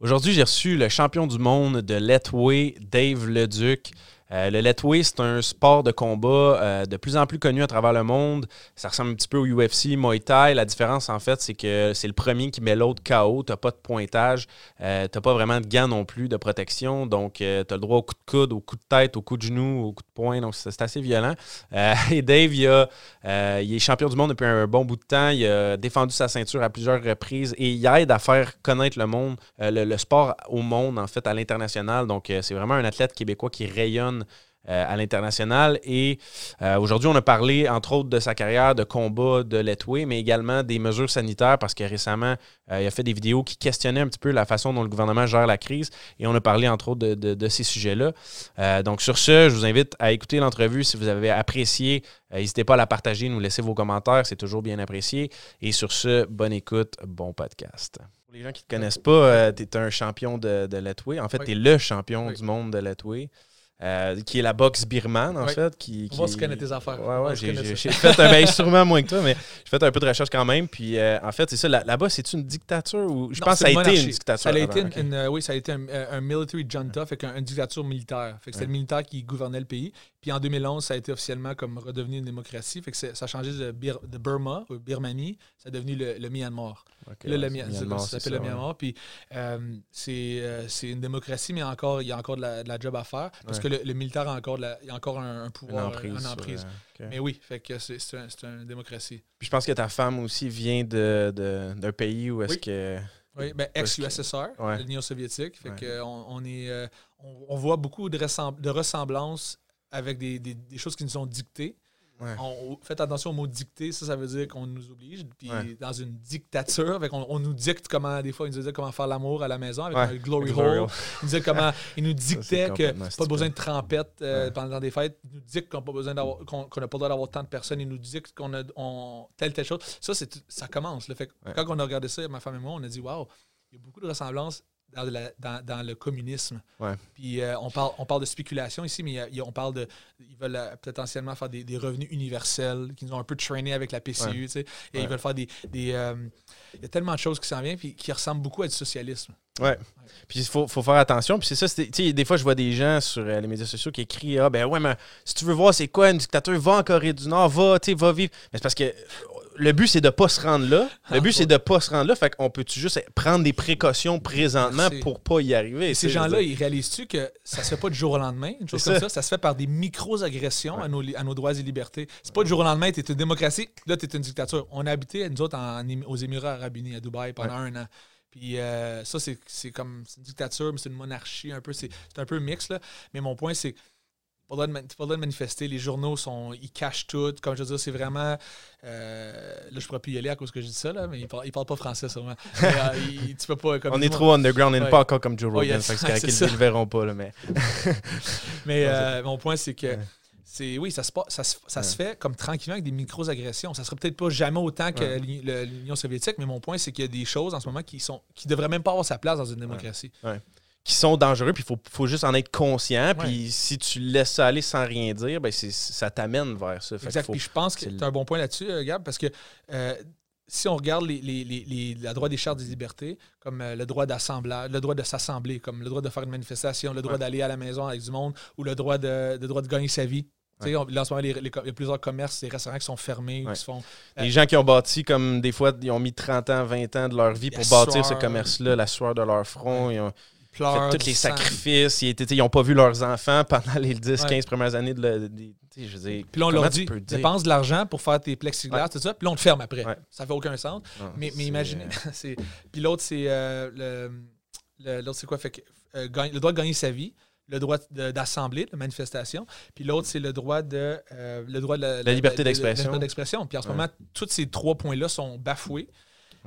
Aujourd'hui, j'ai reçu le champion du monde de Letway, Dave Leduc. Euh, le Letway, c'est un sport de combat euh, de plus en plus connu à travers le monde. Ça ressemble un petit peu au UFC, Muay Thai. La différence, en fait, c'est que c'est le premier qui met l'autre KO. Tu n'as pas de pointage. Euh, tu n'as pas vraiment de gants non plus de protection. Donc, tu as le droit au coup de coude, au coup de tête, au coup de genou, au coup de poing. Donc, c'est assez violent. et Dave, il, il, est champion du monde depuis un bon bout de temps. Il a défendu sa ceinture à plusieurs reprises et il aide à faire connaître le monde, le, sport au monde, en fait, à l'international. Donc, c'est vraiment un athlète québécois qui rayonne euh, à l'international. Et euh, aujourd'hui, on a parlé, entre autres, de sa carrière de combat de Letway, mais également des mesures sanitaires parce que récemment, euh, il a fait des vidéos qui questionnaient un petit peu la façon dont le gouvernement gère la crise. Et on a parlé, entre autres, de, ces sujets-là. donc, sur ce, je vous invite à écouter l'entrevue si vous avez apprécié. N'hésitez pas à la partager, nous laisser vos commentaires, c'est toujours bien apprécié. Et sur ce, bonne écoute, bon podcast. Pour les gens qui ne te connaissent pas, tu es un champion de, de Letway. En fait, tu es le champion du monde de Letway. Euh, qui est la boxe birmane, en fait. Qui, qui... On va tes affaires. Ouais, ouais, j'ai fait un, ben, sûrement moins que toi, mais j'ai fait un peu de recherche quand même. Puis, euh, en fait, c'est ça. Là-bas, c'est une dictature ou je pense que ça a été une dictature. Ça a été une, euh, oui, ça a été un, military junta, fait une dictature militaire. Fait que c'était le militaire qui gouvernait le pays. Puis en 2011, ça a été officiellement comme redevenu une démocratie. Fait que ça a changé de, de Burma, ou Birmanie, ça a devenu le, Myanmar. le, Myanmar, ça s'appelle le Myanmar. Puis c'est une démocratie, mais encore, il y a encore de la, job à faire. Parce que le, militaire a encore, a encore un, pouvoir, une emprise. Mais oui, fait que c'est une démocratie. Puis je pense que ta femme aussi vient d'un de, pays où est-ce que. Oui, ben, ex-USSR, l'Union soviétique. Fait que on, est, euh, on, voit beaucoup de, de ressemblances avec des, des, des, choses qui nous sont dictées. On, faites attention au mot dicter, ça, ça veut dire qu'on nous oblige. Puis dans une dictature, on, on, nous dicte comment, des fois, ils nous disaient comment faire l'amour à la maison avec un glory hole. Ils nous disaient comment, ils nous dictaient que pas besoin de trempette euh, pendant des fêtes. Ils nous dictent qu'on n'a pas besoin d'avoir, qu'on, n'a pas besoin d'avoir tant de personnes. Ils nous dictent qu'on a on, telle, telle chose. Ça, c'est, ça commence. Le fait quand on a regardé ça, ma femme et moi, on a dit, waouh, il y a beaucoup de ressemblances dans, dans, le communisme. Puis euh, on, parle, on parle de spéculation ici, mais on parle de. Ils veulent euh, potentiellement faire des, revenus universels, qu'ils ont un peu traîné avec la PCU, tu sais. Et ils veulent faire des. des euh, il y a tellement de choses qui s'en viennent, puis qui ressemblent beaucoup à du socialisme. Ouais. Puis il faut, faut, faire attention. Puis c'est ça, tu sais, des fois, je vois des gens sur les médias sociaux qui écrivent Ah, ben ouais, mais si tu veux voir c'est quoi une dictature, va en Corée du Nord, va, tu sais, va vivre. Mais c'est parce que le but, c'est de pas se rendre là. Le ah, but, c'est de pas se rendre là. Fait qu'on peut-tu juste prendre des précautions présentement pour pas y arriver? ces gens-là, ils réalisent-tu que ça se fait pas du jour au lendemain, une chose comme ça. ça? se fait par des micro-agressions à, nos, à nos droits et libertés. C'est pas du jour au lendemain, tu es une démocratie, là, tu es une dictature. On a habité, nous autres, aux Émirats arabes unis, à Dubaï, pendant un an. Puis euh, ça, c'est comme une dictature, mais c'est une monarchie un peu. C'est un peu mix, là. Mais mon point, c'est pas le droit de manifester. Les journaux, sont, ils cachent tout. Comme je veux dire, c'est vraiment. Euh, là, je pourrais plus y aller à cause que j'ai dit ça, là, mais ils parlent, parlent pas français, sûrement. Mais, euh, tu peux pas, on est trop underground, on n'est pas encore comme Joe Rogan. Oh, yes. qu'ils ne le verront pas. Là, mais mais euh, mon point, c'est que. C'est, oui, ça, se, ça, ça se fait comme tranquillement avec des micro-agressions. Ça ne serait peut-être pas jamais autant que l'Union soviétique, mais mon point, c'est qu'il y a des choses en ce moment qui sont qui devraient même pas avoir sa place dans une démocratie qui sont dangereux, puis il faut, faut, juste en être conscient. Puis si tu laisses ça aller sans rien dire, ben ça t'amène vers ça. exact. puis je pense que tu as un bon point là-dessus, euh, Gab, parce que euh, si on regarde les, les, les, la droit des chartes des libertés, comme euh, le droit d'assemblage, le droit de s'assembler, comme le droit de faire une manifestation, le droit d'aller à la maison avec du monde, ou le droit de, droit de gagner sa vie. sais Là, en ce moment, il y a plusieurs commerces, des restaurants qui sont fermés. Qui se font, les gens qui ont bâti, comme des fois, ils ont mis 30 ans, 20 ans de leur vie pour bâtir ce commerce-là, la sueur de leur front. Ils ont, tous les sacrifices. Ils n'ont pas vu leurs enfants pendant les 10-15 premières années de, je veux puis là, on leur dit, dépense de l'argent pour faire tes plexiglas, tout ça, puis là, on te ferme après. Ça fait aucun sens. mais, mais imaginez. Euh, puis l'autre, c'est euh, le, l'autre, c'est quoi? Fait que, euh, le droit de gagner sa vie, le droit d'assembler, de, manifestation, puis l'autre, c'est le droit de, le droit de la, liberté d'expression. Puis en ce moment, tous ces trois points-là sont bafoués.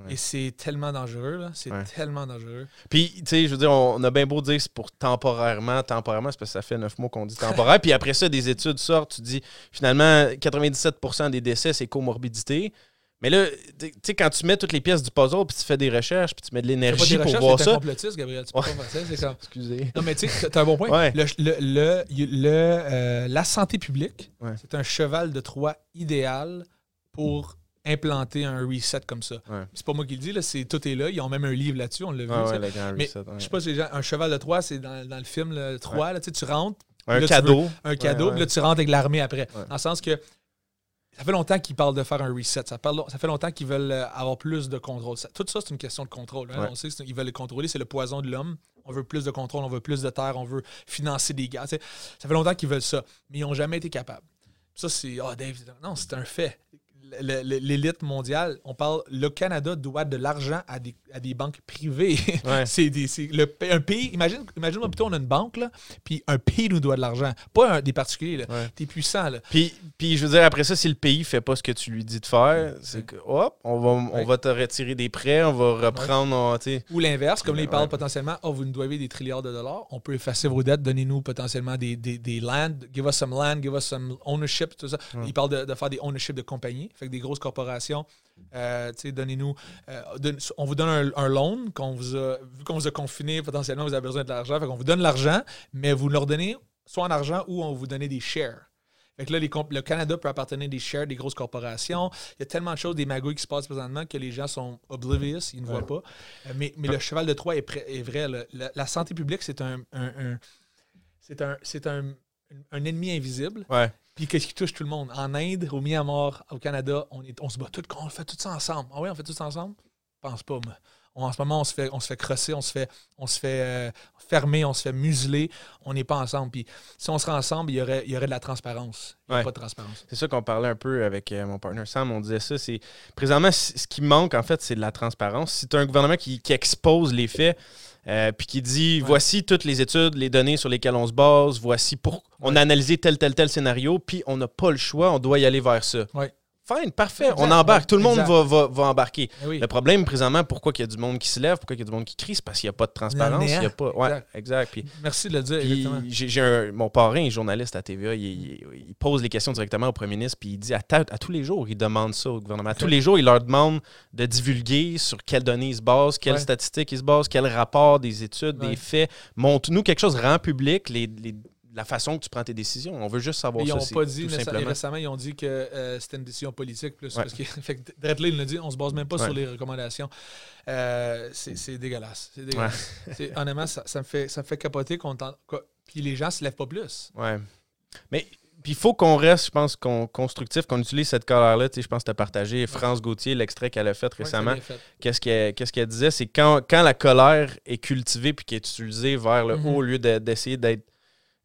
Et c'est tellement dangereux, là. C'est tellement dangereux. Puis, tu sais, je veux dire, on a bien beau dire c'est pour temporairement. Temporairement, c'est parce que ça fait neuf mois qu'on dit temporaire. Puis après ça, des études sortent, tu dis, finalement, 97% des décès, c'est comorbidité. Mais là, tu sais, quand tu mets toutes les pièces du puzzle, puis tu fais des recherches, puis tu mets de l'énergie pour voir ça. complotiste, Gabriel. Tu peux pas c'est comme... Excusez. Non, mais tu sais, as un bon point. Le, le, le, euh, la santé publique, c'est un cheval de Troie idéal pour implanter un reset comme ça. C'est pas moi qui le dis, là, c'est, tout est là. Ils ont même un livre là-dessus, on l'a vu. mais, je sais pas si un cheval de Troie, c'est dans, le film le 3, là, tu rentres. Un cadeau. un cadeau, puis là, tu rentres avec l'armée après. Dans le sens que ça fait longtemps qu'ils parlent de faire un reset. Ça, ça fait longtemps qu'ils veulent euh, avoir plus de contrôle. tout ça, c'est une question de contrôle. Hein. On sait qu'ils veulent le contrôler. C'est le poison de l'homme. On veut plus de contrôle, on veut plus de terre, on veut financer des gars. Ça fait longtemps qu'ils veulent ça. Mais ils n'ont jamais été capables. Ça, c'est. Ah, oh, Dave, non, c'est un fait l'élite mondiale, on parle, le Canada doit de l'argent à des, à des banques privées. c'est le, un pays, imagine, imagine plutôt on a une banque, là, puis un pays nous doit de l'argent, pas des particuliers. T'es puissant. Là. Puis, puis je veux dire, après ça, si le pays fait pas ce que tu lui dis de faire, c'est que, hop, on va, on va te retirer des prêts, on va reprendre. Ou l'inverse, comme là, ils parlent potentiellement, oh, vous nous devez des trilliards de dollars, on peut effacer vos dettes, donnez-nous potentiellement des, des, des land, give us some land, give us some ownership, tout ça. Ils parlent de, de faire des ownership de compagnie fait des grosses corporations, euh, donnez-nous, euh, on vous donne un, loan, qu'on vous a, vu qu'on vous a confiné, potentiellement vous avez besoin de l'argent, fait qu'on vous donne l'argent, mais vous leur donnez soit en argent ou on vous donne des shares. Fait que là, le Canada peut appartenir des shares des grosses corporations. Il y a tellement de choses, des magouilles qui se passent présentement que les gens sont oblivious, ils ne voient pas. Euh, mais, mais le cheval de Troie est, vrai. La, santé publique, c'est un, c'est un, c'est un, un, ennemi invisible. Ouais. Puis qu'est-ce qui touche tout le monde? En Inde, au Myanmar, au Canada, on, est, on se bat tout, on fait tout ça ensemble. Ah oui, on fait tout ça ensemble? Je pense pas, mais en ce moment, on se fait, on se fait crosser, on se fait, on se fait euh, fermer, on se fait museler. On n'est pas ensemble. Puis si on serait ensemble, il y aurait, il y aurait de la transparence. Il n'y a pas de transparence. C'est ça qu'on parlait un peu avec euh, mon partenaire Sam. On disait ça. C'est présentement ce qui manque en fait, c'est de la transparence. Si tu as un gouvernement qui, qui expose les faits, euh, puis qui dit voici toutes les études, les données sur lesquelles on se base, voici pour. On a analysé tel, tel, tel scénario, puis on n'a pas le choix, on doit y aller vers ça. Fine, parfait. On embarque. Tout le monde va, va, embarquer. Eh le problème, présentement, pourquoi il y a du monde qui se lève, pourquoi il y a du monde qui crie, c'est parce qu'il n'y a pas de transparence. Il y a pas... Ouais, exact. Merci de le dire. J'ai mon parrain, journaliste à TVA, il, pose les questions directement au premier ministre, puis il dit à, à, tous les jours, il demande ça au gouvernement. À tous les jours, il leur demande de divulguer sur quelles données ils se basent, quelles statistiques ils se basent, quels rapports, des études, des faits. Montre-nous quelque chose, rend public les, les la façon que tu prends tes décisions. On veut juste savoir ça. Ils n'ont pas dit, récemment, ils ont dit que euh, c'était une décision politique. Plus, parce que, fait il l'a dit, on ne se base même pas sur les recommandations. Euh, c'est dégueulasse. C'est dégueulasse. Honnêtement, ça, me fait, ça fait capoter qu'on Puis les gens ne se lèvent pas plus. Ouais. Mais puis il faut qu'on reste, je pense, constructif, qu'on utilise cette colère-là. Je pense que tu as partagé France Gauthier, l'extrait qu'elle a fait récemment. Qu'est-ce qu'elle disait? C'est quand, quand la colère est cultivée puis qu'elle est utilisée vers le mm-hmm. haut au lieu d'essayer d'être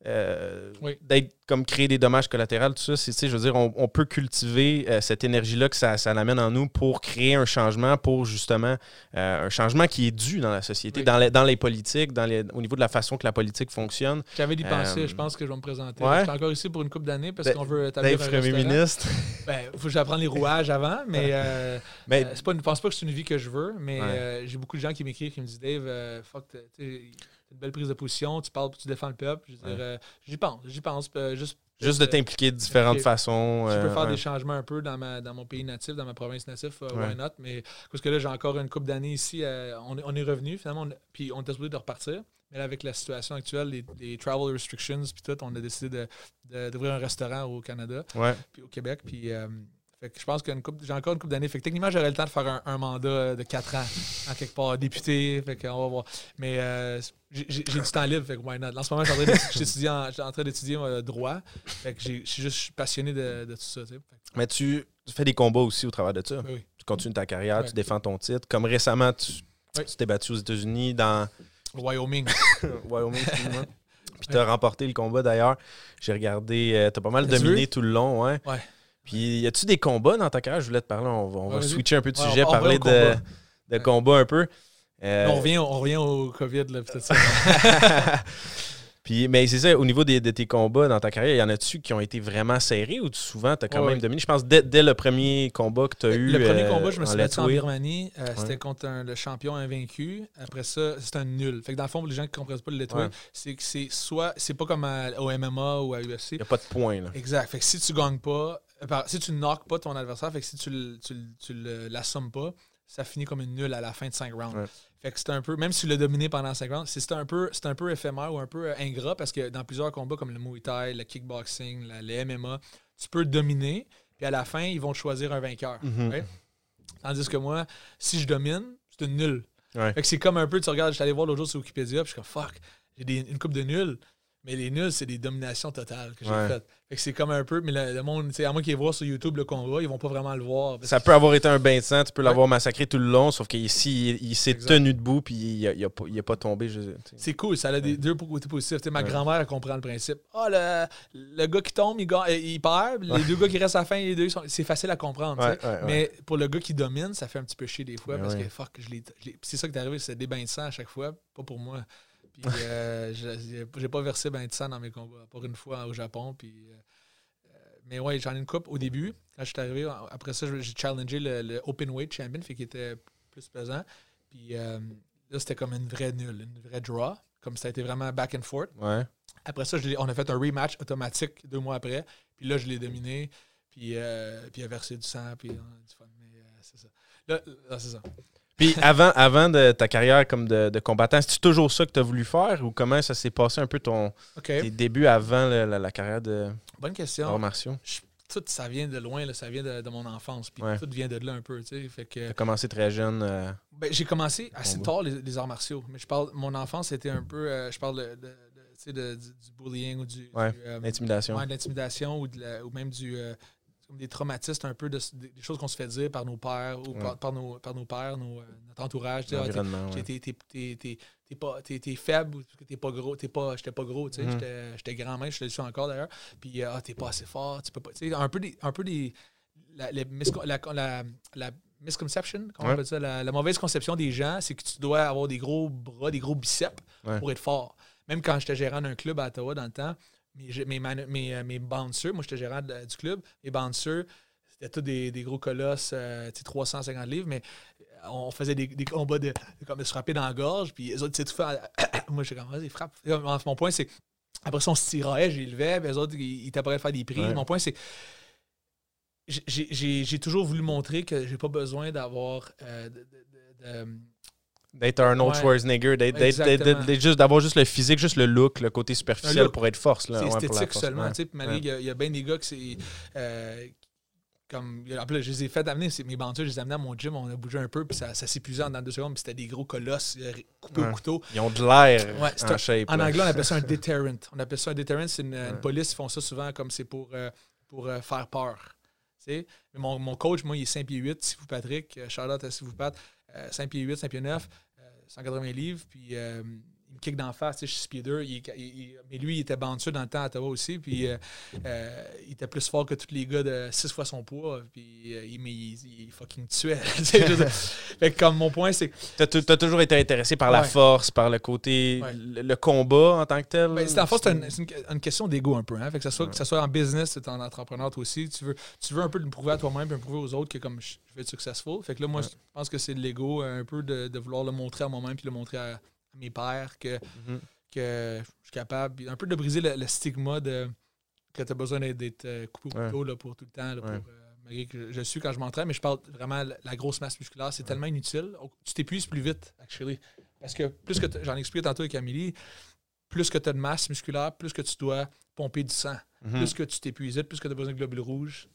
euh, d'être comme créer des dommages collatéraux, tout ça, c'est, je veux dire, on, peut cultiver euh, cette énergie-là que ça, ça amène en nous pour créer un changement, pour justement euh, un changement qui est dû dans la société, dans, les, dans les politiques, dans les, au niveau de la façon que la politique fonctionne. J'avais d'y penser, je pense que je vais me présenter. Je suis encore ici pour une couple d'années parce ben, qu'on veut établir un premier ministre. ben, faut que j'apprenne les rouages avant, mais, mais c'est pas, je pense pas que c'est une vie que je veux, mais j'ai beaucoup de gens qui m'écrivent qui me disent Dave, fuck, une belle prise de position, tu parles, tu défends le peuple. Euh, j'y pense, j'y pense. Euh, juste, juste de t'impliquer de différentes façons. Je peux faire des changements un peu dans, ma, dans mon pays natif, dans ma province native, euh, why not? Mais parce que là, j'ai encore une couple d'années ici. on, on, est revenu finalement, puis on était supposé de repartir. Mais là, avec la situation actuelle, les, travel restrictions, puis tout, on a décidé d'ouvrir un restaurant au Canada, puis au Québec. Puis fait que je pense que j'ai encore une couple d'années. Fait que techniquement, j'aurais le temps de faire un, mandat de 4 ans en quelque part, député. Fait qu'on va voir. Mais euh, j'ai du temps libre, fait que why not? En ce moment, je suis en, train d'étudier le droit. Fait que je suis juste passionné de, tout ça. Mais tu, fais des combats aussi au travers de ça. Oui. Tu continues ta carrière, tu défends ton titre. Comme récemment, tu t'es battu aux États-Unis dans. Wyoming. Wyoming, Puis tu as remporté le combat d'ailleurs. J'ai regardé, euh, tu as pas mal dominé tout le long. Ouais. ouais. Puis, y a-tu des combats dans ta carrière? Je voulais te parler. On va, switcher un peu de sujet, parler de, de combat un peu. Euh, on, revient, on revient au COVID, là, peut-être Puis, mais c'est ça, au niveau de tes combats dans ta carrière, y en a-tu qui ont été vraiment serrés ou souvent tu as quand même dominé? Je pense dès, dès, le premier combat que tu as eu. Le premier combat, je me suis battu en Birmanie. Euh, c'était contre le champion invaincu. Après ça, c'était un nul. Fait que dans le fond, pour les gens qui ne comprennent pas le letway, c'est que c'est soit. C'est pas comme au MMA ou à UFC. Il n'y a pas de points, là. Exact. Fait que si tu gagnes pas, euh, si tu ne knockes pas ton adversaire, fait que si tu ne tu, tu l'assommes pas, ça finit comme une nulle à la fin de 5 rounds. Fait que c'est un peu, même si tu l'as dominé pendant 5 rounds, c'est un, peu, un peu éphémère ou un peu euh, ingrat parce que dans plusieurs combats comme le Muay Thai, le kickboxing, le MMA, tu peux dominer, Puis à la fin, ils vont choisir un vainqueur. Mhm. Tandis que moi, si je domine, c'est une nulle. Fait que c'est comme un peu, tu regardes, je suis allé voir l'autre jour sur Wikipédia, puis je suis comme fuck, j'ai une coupe de nuls. Mais les nuls, c'est des dominations totales que j'ai faites. Fait que c'est comme un peu, mais le, monde, à moins qu'ils voient sur YouTube le combat, ils vont pas vraiment le voir. Ça peut avoir été un bain de sang, tu peux l'avoir massacré tout le long, sauf qu'ici, il, s'est tenu debout puis il a, a, pas tombé. C'est cool, ça a des deux côtés positifs. ma grand-mère, comprend le principe. Ah, le, le, gars qui tombe, il, il perd. Les deux gars qui restent à la fin, les deux, c'est facile à comprendre. mais pour le gars qui domine, ça fait un petit peu chier des fois parce que fuck, je c'est ça qui est arrivé, c'est des bains de sang à chaque fois, pas pour moi. Puis euh, j'ai pas versé ben de sang dans mes combats, pour une fois au Japon. Puis, euh, euh, mais ouais, j'en ai une coupe au début. Quand je suis arrivé, après ça, j'ai challengé le, Open Weight Champion, fait qu'il était plus pesant. Puis là, c'était comme une vraie nulle, une vraie draw. Comme ça a été vraiment back and forth. Après ça, on a fait un rematch automatique deux mois après. Puis là, je l'ai dominé. Puis, puis il a versé du sang. Puis on a du fun. Mais c'est ça. Là, là c'est ça. Puis avant, avant de ta carrière comme de, de combattant, c'est toujours ça que tu as voulu faire ou comment ça s'est passé un peu ton tes débuts avant la, carrière de Bonne question. martiaux? tout ça vient de loin, là, ça vient de, mon enfance. Puis tout vient de là un peu. Tu as commencé très jeune. Euh, ben, j'ai commencé assez tard les, arts martiaux. Mais je parle, mon enfance était un peu. Euh, je parle de, du, bullying ou du. Euh, l'intimidation. Ouais, l'intimidation ou, ou, même du comme des traumatismes un peu de, des choses qu'on se fait dire par nos pères ou par, nos, par nos pères, nos, euh, notre entourage. T'es faible ou t'es pas gros. T'es pas, j'étais pas gros, tu sais, mm-hmm. j'étais grand même, je le suis encore d'ailleurs. Puis ah, t'es pas assez fort, tu peux pas. Un peu des. Un peu des la, la, la, misconception, comment on ça, la, mauvaise conception des gens, c'est que tu dois avoir des gros bras, des gros biceps pour être fort. Même quand j'étais gérant d'un club à Ottawa dans le temps, mes, mes, euh, mes, bouncers, moi j'étais gérant du club, mes bouncers, c'était tous des, des, gros colosses, euh, 350 livres, mais euh, on faisait des, des combats de, comme de se frapper dans la gorge, puis les autres, tu tout fait. moi, j'étais comme, vas-y, frappe. Mon point, c'est. Après ça, on se tirait, j'élevais, les autres, ils, prêts à faire des prix. Mon point, c'est. J'ai toujours voulu montrer que j'ai pas besoin d'avoir. Euh, de, D'être un autre Schwarzenegger, d'être juste d'avoir juste le physique, juste le look, le côté superficiel pour être force. C'est esthétique seulement. Il y, a bien des gars qui euh, comme après, je les ai fait amener mes bandits, je les ai amenés à mon gym, on a bougé un peu, puis ça, ça s'épuisait en deux secondes, puis c'était des gros colosses euh, coupés au couteau. Ils ont de l'air en shape. En anglais, on appelle ça un deterrent. On appelle ça un deterrent, c'est une, police, ils font ça souvent comme c'est pour, euh, pour faire peur. Mais mon, mon, coach, moi, il est 5 pieds 8, si vous Patrick, Charlotte si vous Pat, 5 pieds 8, 5 pieds 9. 180 livres, puis euh, kick d'en face, je suis 6 pieds 2. mais lui, il était bouncer dans le temps à Ottawa aussi, puis euh, euh, il était plus fort que tous les gars de 6 fois son poids, puis il, il, fucking tuait. fait comme mon point, c'est. Tu as, toujours été intéressé par la force, par le côté, le, combat en tant que tel? Ben, c'est en c'est une, question d'ego un peu. Hein? Fait que, ça soit, que ça soit en business, tu en entrepreneur toi aussi, tu veux, tu veux un peu le prouver à toi-même, puis prouver aux autres que comme je, vais être successful. Fait que là, moi, je pense que c'est de l'ego un peu de, de, vouloir le montrer à moi-même, puis le montrer à mes pères que, mhm. que je suis capable, un peu de briser le, stigma de que tu as besoin d'être euh, coupé au couteau pour tout le temps. pour, euh, que je suis quand je m'entraîne, mais je parle vraiment la grosse masse musculaire, c'est tellement inutile. Tu t'épuises plus vite, actually. Parce que plus que j'en ai expliqué tantôt avec Amélie, plus que tu as de masse musculaire, plus que tu dois pomper du sang. Mhm. Plus que tu t'épuises plus que tu as besoin de globules rouges.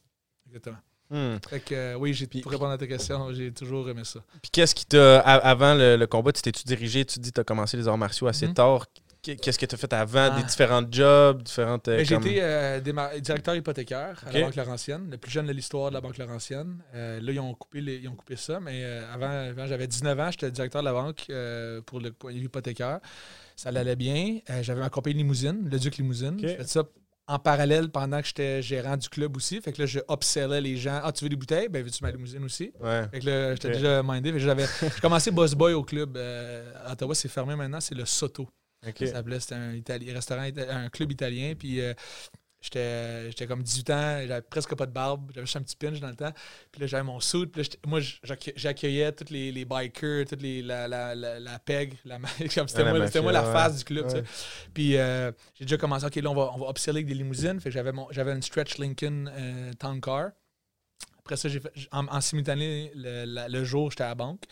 Exactement. Hmm. Fait que, euh, oui, j'ai, pour répondre à ta question, j'ai toujours aimé ça. Puis qu'est-ce qui t'a. Avant le, combat, tu t'es-tu dirigé, tu dis que tu as commencé les arts martiaux assez hmm. tard. Qu'est-ce que tu as fait avant? Des ah. différents jobs, différentes. Euh, ben, j'ai été euh, directeur hypothécaire à la Banque Laurentienne, le plus jeune de l'histoire de la Banque Laurentienne. là, ils ont, coupé ils ont coupé ça, mais avant, j'avais 19 ans, j'étais directeur de la banque pour le point hypothécaire. Ça allait bien. j'avais ma compagnie limousine, le Duc Limousine. J'ai fait ça en parallèle pendant que j'étais gérant du club aussi. Fait que là, je upsellais les gens. Ah, tu veux des bouteilles? Ben, veux-tu ma limousine aussi? Ouais. Fait que là, j'étais déjà mindé. J'avais commencé Boss Boy au club. Euh, à Ottawa, c'est fermé maintenant. C'est le Soto. Ça s'appelait, c'était un, restaurant, un club italien. Puis euh, J'étais comme 18 ans, j'avais presque pas de barbe, j'avais juste un petit pinch dans le temps. Puis là, j'avais mon suit. Puis moi, j'accueillais tous les, les, bikers, toutes les, la, la, la, PEG. C'était moi, moi, la face du club. Puis euh, j'ai déjà commencé, OK, là, on va, on va upseller avec des limousines. Fait j'avais une Stretch Lincoln euh, Town Car. Après ça, j'ai en, en, simultané, le, le jour, j'étais à la banque.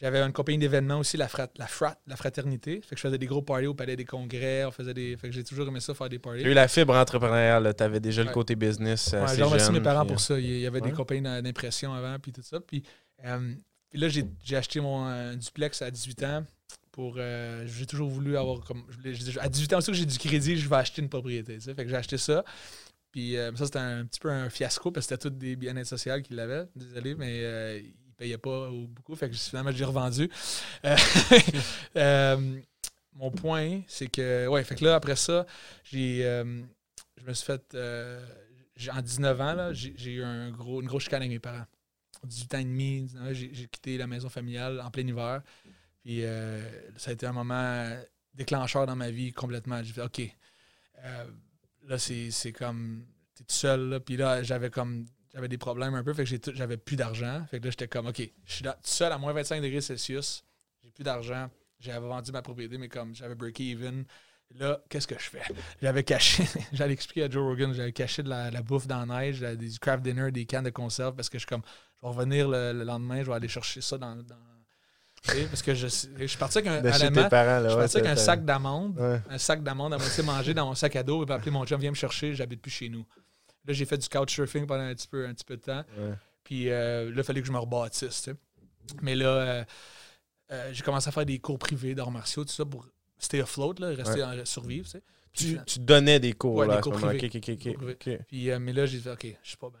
J'avais une compagnie d'événements aussi, la, frat, la frat, la fraternité. Fait que je faisais des gros parties au palais des congrès. On faisait des. Fait que j'ai toujours aimé ça, faire des parties. J'ai eu la fibre entrepreneuriale. Tu avais déjà le côté business. Ouais, j'ai remercié mes parents pour ça. Il y avait des compagnies d'impression avant, puis tout ça. Puis, euh, puis là, j'ai acheté mon duplex à 18 ans. Pour, euh, j'ai toujours voulu avoir comme. À 18 ans aussi que j'ai du crédit, je vais acheter une propriété. Fait que j'ai acheté ça. Puis euh, ça, c'était un, petit peu un fiasco parce que c'était tous des bien-être sociaux qui l'avaient. Désolé, mais payait pas beaucoup. Fait que finalement, j'ai revendu. Euh, euh, mon point, c'est que, ouais, fait que là, après ça, j'ai, euh, je me suis fait, en 19 ans, j'ai, eu un gros, une grosse chicane avec mes parents. 18 ans et demi, j'ai, quitté la maison familiale en plein hiver. Puis ça a été un moment déclencheur dans ma vie complètement. J'ai fait, OK, là, c'est comme, t'es tout seul, là. Puis là, j'avais comme j'avais des problèmes un peu, fait que j'avais plus d'argent. Fait que là, j'étais comme, OK, je suis seul à moins 25 degrés Celsius, j'ai plus d'argent. J'avais vendu ma propriété, mais comme j'avais break-even. Là, qu'est-ce que je fais? J'avais caché, j'allais expliquer à Joe Rogan, j'avais caché de la, bouffe dans la neige, des craft dinner, des cannes de conserve, parce que je suis comme, je vais revenir le, lendemain, je vais aller chercher ça dans. parce que je, je suis parti avec un, je suis parti avec un sac d'amandes, un sac d'amandes à moitié mangé dans mon sac à dos, et puis appeler mon chum, viens me chercher, j'habite plus chez nous. Là, j'ai fait du couchsurfing pendant un petit peu, un petit peu de temps. Puis euh, là, il fallait que je me rebâtisse. Mais là, euh, euh, j'ai commencé à faire des cours privés d'arts martiaux, tout ça, pour stay afloat, là, rester en, survivre. tu, tu, donnais des cours, là, des cours privés. Puis, mais là, j'ai dit, OK, je suis pas bien.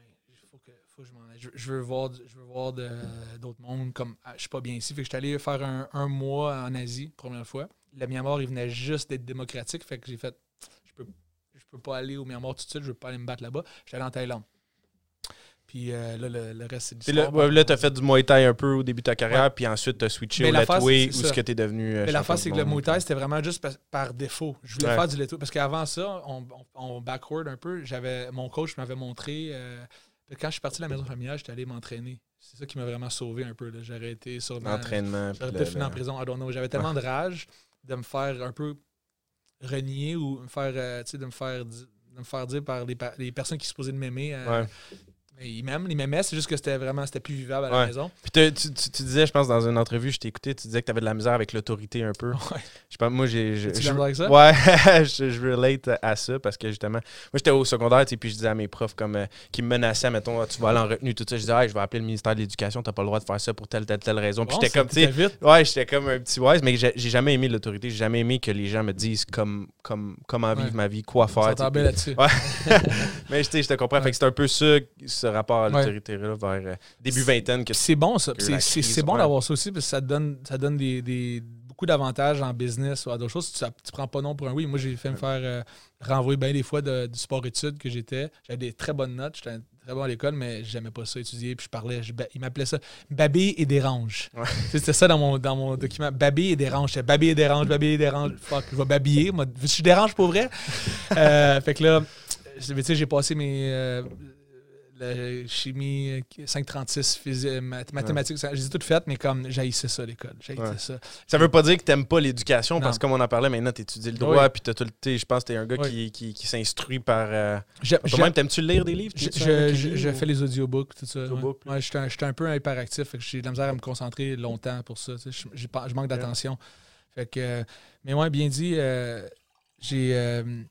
Faut que, faut que je m'en aille. Je, veux voir, je veux voir d'autres mondes. Comme, ah, je suis pas bien ici. Fait que je suis allé faire un, un, mois en Asie, première fois. Le Myanmar, il venait juste d'être démocratique. Fait que j'ai fait, peux pas aller au Myanmar tout de suite, je veux pas aller me battre là-bas. Je suis allé en Thaïlande. Puis euh, là, le, reste, c'est du Là, là tu as fait du Muay Thai un peu au début de ta carrière, puis ensuite tu as switché au Letway, où ce que tu es devenu. Euh, mais la face, c'est que le Muay Thai, c'était vraiment juste par, défaut. Je voulais faire du Letway. Parce qu'avant ça, on, backward un peu, j'avais mon coach m'avait montré. Euh, quand je suis parti de la maison familiale, j'étais allé m'entraîner. C'est ça qui m'a vraiment sauvé un peu. J'ai arrêté sur L'entraînement. J'aurais fini en prison. I don't know. J'avais tellement de rage de me faire un peu renier ou me faire, de me faire me faire dire par les, personnes qui se posaient de m'aimer. Euh, ils m'aimaient, c'est juste que c'était vraiment c'était plus vivable à la maison. Puis tu, tu, disais, je pense, dans une entrevue, je t'ai écouté, tu disais que tu avais de la misère avec l'autorité un peu. Ouais. Je pense, moi, j'ai. Je, tu avec ça? Ouais, je, je, relate à ça parce que justement, moi, j'étais au secondaire, et puis je disais à mes profs comme euh, qui me menaçaient, mettons, tu vas aller en retenue, tout ça. Je disais, je vais appeler le ministère de l'Éducation, t'as pas le droit de faire ça pour telle, telle, telle raison. Puis j'étais comme, tu sais. Ouais, j'étais comme un petit wise, mais j'ai jamais aimé l'autorité. J'ai jamais aimé que les gens me disent comme, comme, comment vivre ma vie, quoi faire. bien là-dessus. mais je te comprends. Fait que c'est un peu ça, rapport à l'autorité vers euh, début vingtaine. C'est bon, ça. C'est bon d'avoir ça aussi parce que ça donne, ça donne des, beaucoup d'avantages en business ou à d'autres choses. Tu, tu prends pas non pour un oui. Moi, j'ai fait me faire euh, renvoyer bien des fois de, du sport-études que j'étais. J'avais des très bonnes notes. J'étais très bon à l'école, mais j'aimais pas ça étudier. Puis je parlais, il m'appelait ça Babé et dérange. C'était ça dans mon, dans mon document. Babé et dérange. C'était Babé et dérange, Babé et dérange. Fuck, je vais babiller. Moi, je dérange pour vrai. Euh, fait que là, j'ai passé mes la chimie 536, physique, mathématiques, j'ai tout fait, mais comme j'haïssais ça l'école. ça. Ça veut pas dire que t'aimes pas l'éducation, parce que comme on en parlait maintenant, t'étudies le droit, puis t'as tout le Je pense que t'es un gars qui, qui, qui s'instruit par. Euh, même, t'aimes-tu lire des livres? Je, fais les audiobooks, tout ça. Ouais. je suis un, peu hyperactif, j'ai de la misère à me concentrer longtemps pour ça. Je manque d'attention. Fait que, mais ouais, bien dit, euh, euh,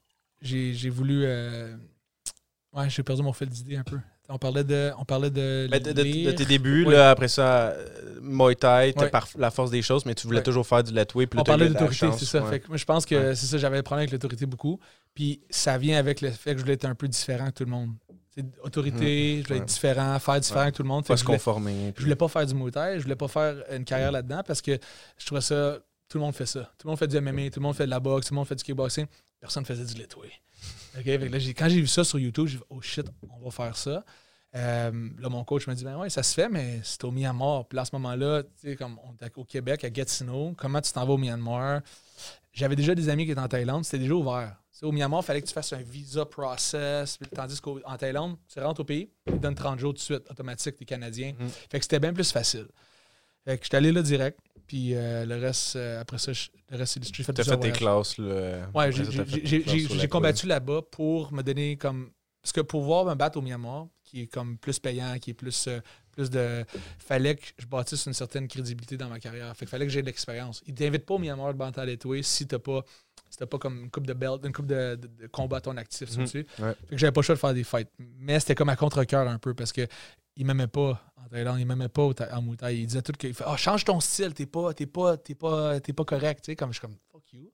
j'ai j'ai voulu. ouais, j'ai perdu mon fil d'idée un peu. On parlait de. On parlait de, de, tes débuts, là, après ça, euh, Muay Thai, par la force des choses, mais tu voulais toujours faire du letway. On parlait d'autorité, c'est ça. Fait je pense que c'est ça, j'avais le problème avec l'autorité beaucoup. Puis ça vient avec le fait que je voulais être un peu différent que tout le monde. autorité, je voulais être différent, faire différent que tout le monde. Pas se conformer. Je voulais pas faire du Muay Thai, je voulais pas faire une carrière là-dedans parce que je trouvais ça. Tout le monde fait ça. Tout le monde fait du MMA, tout le monde fait de la boxe, tout le monde fait du kickboxing. Personne faisait du letway quand j'ai vu ça sur YouTube, j'ai dit, oh shit, on va faire ça. Euh, là, mon coach m'a dit, ben ouais, ça se fait, mais c'est au Myanmar. Puis là, à ce moment-là, tu sais, comme on était au Québec, à Gatineau, comment tu t'en vas au Myanmar? J'avais déjà des amis qui étaient en Thaïlande, c'était déjà ouvert. au Myanmar, il fallait que tu fasses un visa process, tandis qu'en Thaïlande, tu rentres au pays, ils te donnent 30 jours tout de suite, automatique, t'es Canadien. Mm. Fait que c'était bien plus facile. Fait que j'étais allé là direct. Puis euh, le reste, euh, après ça, le reste, c'est j'ai fait, fait tes classes. Là, ouais, j'ai combattu là-bas pour me donner comme. Parce que pour pouvoir me battre au Myanmar, qui est comme plus payant, qui est plus, euh, plus de. Fallait que je bâtisse une certaine crédibilité dans ma carrière. Fait fallait que j'ai de l'expérience. Il t'invite pas au Myanmar de Bantal si t'as pas. Si pas comme une coupe de belt, une coupe de, de, combat à ton actif, mm Fait que j'avais pas le choix de faire des fights. Mais c'était comme à contre-cœur un peu parce que il m'aimait pas en Thaïlande, il m'aimait pas en Muay Il disait tout qu'il fait oh, change ton style, t'es pas, t'es pas, t'es pas, t'es pas correct. Tu sais, comme je suis comme fuck you.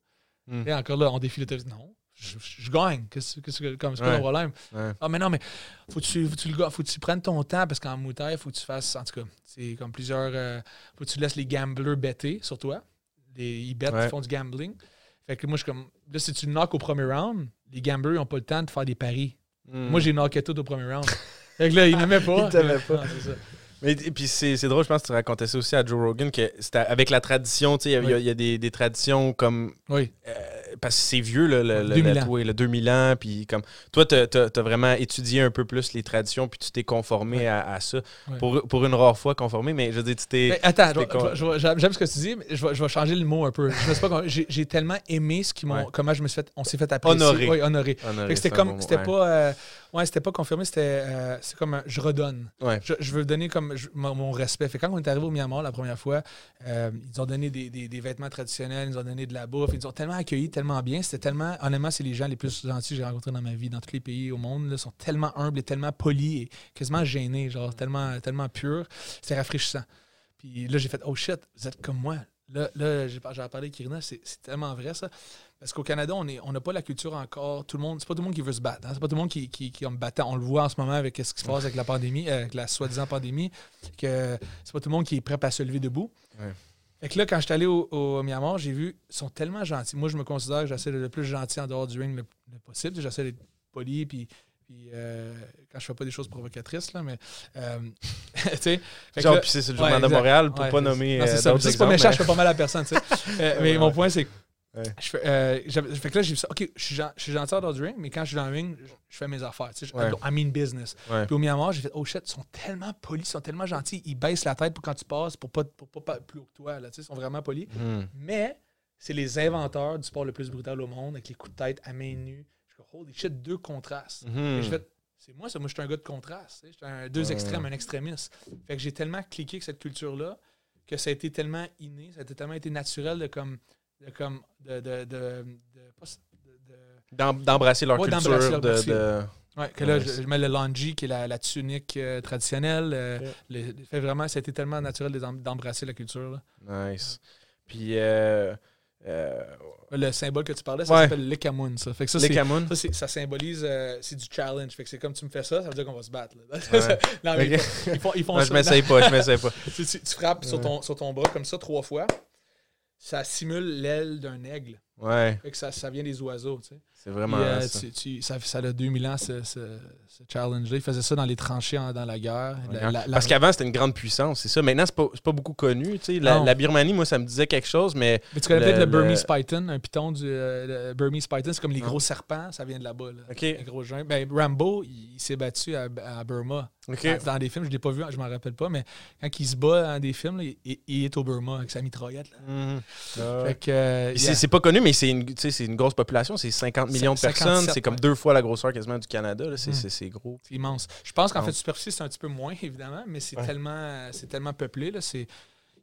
Mm. Et encore là, on défile le Non, je, gagne. Qu'est-ce que c'est quoi le problème? Ah, mais non, mais faut que tu, faut tu, faut tu prennes ton temps parce qu'en Muay il faut que tu fasses. En tout cas, c'est comme plusieurs. Euh, faut que tu laisses les gamblers bêter sur toi. Les, ils bêtent, ils font du gambling. Fait que moi, je suis comme. Là, si tu knock au premier round, les gamblers n'ont pas le temps de faire des paris. Mm. Moi, j'ai knocké tout au premier round. fait que là, ils m'aimaient pas. ils t'aimaient pas. Mais et puis c'est drôle, je pense que tu racontais ça aussi à Joe Rogan, que c'était avec la tradition, tu sais, il y, a des, des traditions comme. Oui. Euh, parce que c'est vieux, le, le, 2000 ans. le 2000 ans. Puis comme, toi, tu as, vraiment étudié un peu plus les traditions, puis tu t'es conformé à, ça. Pour, pour, une rare fois conformé, mais je veux dire, tu t'es. Attends, j'aime ce que tu dis, mais je vais, je vais, changer le mot un peu. J'ai tellement aimé ce qui m'ont. Comment je me suis fait. On s'est fait apprécier. Honoré. Oui, honoré. C'était comme. C'était pas. Euh, ouais, c'était pas confirmé, c'était. Euh, c'est comme je redonne. Je, je, veux donner comme mon, respect. Fait quand on est arrivé au Myanmar la première fois, euh, ils ont donné des, des, des, vêtements traditionnels, ils ont donné de la bouffe, ils nous ont tellement accueillis, tellement bien. C'était tellement, honnêtement, c'est les gens les plus gentils que j'ai rencontrés dans ma vie, dans tous les pays au monde. Ils sont tellement humbles et tellement polis et quasiment gênés, genre tellement, tellement purs. C'est rafraîchissant. Puis là, j'ai fait, oh shit, vous êtes comme moi. Là, là j'ai parlé avec Kirina, c'est tellement vrai ça. Parce qu'au Canada, on n'a on pas la culture encore. Tout le monde, c'est pas tout le monde qui veut se battre. Hein. C'est pas tout le monde qui, qui, qui me battant. On le voit en ce moment avec ce qui se passe avec la pandémie, avec la soi-disant pandémie, que c'est pas tout le monde qui est prêt à se lever debout. Fait que là, quand je suis allé au, Myanmar, j'ai vu, ils sont tellement gentils. Moi, je me considère que j'essaie d'être le plus gentil en dehors du ring le, possible. J'essaie d'être poli, puis, puis euh, quand je fais pas des choses provocatrices, là, mais. Euh, tu sais. puis c'est le journal de Montréal pour pas nommer. c'est ça. C'est pas méchant, je fais pas mal à personne, tu sais. Euh, mais mon point, c'est je fais, euh, fait que là, j'ai dit, OK, je suis, je suis gentil dans le ring, mais quand je suis dans le ring, je, fais mes affaires. Tu sais, ouais. I mean business. Puis au Myanmar, j'ai fait, oh shit, ils sont tellement polis, ils sont tellement gentils. Ils baissent la tête pour quand tu passes, pour pas, pour pas plus haut que toi. Là, tu sais, ils sont vraiment polis. Hmm. Mais c'est les inventeurs du sport le plus brutal au monde, avec les coups de tête à main nue. Je fais, holy shit, deux contrastes. Hmm. Et je fais, c'est moi, ça. Moi, je suis un gars de contraste. Je suis un, deux extrêmes, un extrémiste. Fait que j'ai tellement cliqué avec cette culture-là que ça a été tellement inné, ça a tellement été naturel de comme de comme de, de, de, d'embrasser leur culture de, Ouais, que là, je, mets le lanji, qui est la, la tunique euh, traditionnelle. Euh, fait vraiment, ça a été tellement naturel d'embrasser la culture. Là. Nice. Puis, euh, le symbole que tu parlais, ça s'appelle l'Ekamun. Ça. Fait que ça, ça, ça, symbolise, c'est du challenge. Fait que c'est comme tu me fais ça, ça veut dire qu'on va se battre. Là. non, mais ils font, ils font ça. Je m'essaye pas, je m'essaye pas. tu, tu, frappes sur, ton, sur ton bras comme ça trois fois ça simule l'aile d'un aigle. Ouais. Fait que ça, ça vient des oiseaux, tu sais. C'est vraiment euh, ça. ça. ça. a 2000 ans, ce, ce, challenge-là. Ils faisaient ça dans les tranchées dans la guerre. Parce qu'avant, c'était une grande puissance, c'est ça. Maintenant, c'est pas, pas beaucoup connu. Tu sais. La, Birmanie, moi, ça me disait quelque chose, mais... Mais tu connais peut-être le, Burmese Python, un python du euh, Burmese Python. C'est comme les gros serpents, ça vient de là-bas. Là. Les gros Ben, Rambo, il, s'est battu à, à Burma. Dans, des films, je ne l'ai pas vu, je m'en rappelle pas, mais quand il se bat dans des films, il, est au Burma avec sa mitraillette. Mhm. Ah euh, c'est pas connu, mais c'est une, une grosse population. C'est 50 millions de personnes. C'est comme deux fois la grosseur quasiment du Canada. Mhm. C'est gros. C'est immense. Je pense qu'en fait, superficie, c'est un petit peu moins, évidemment, mais c'est tellement, tellement peuplé. Là, ils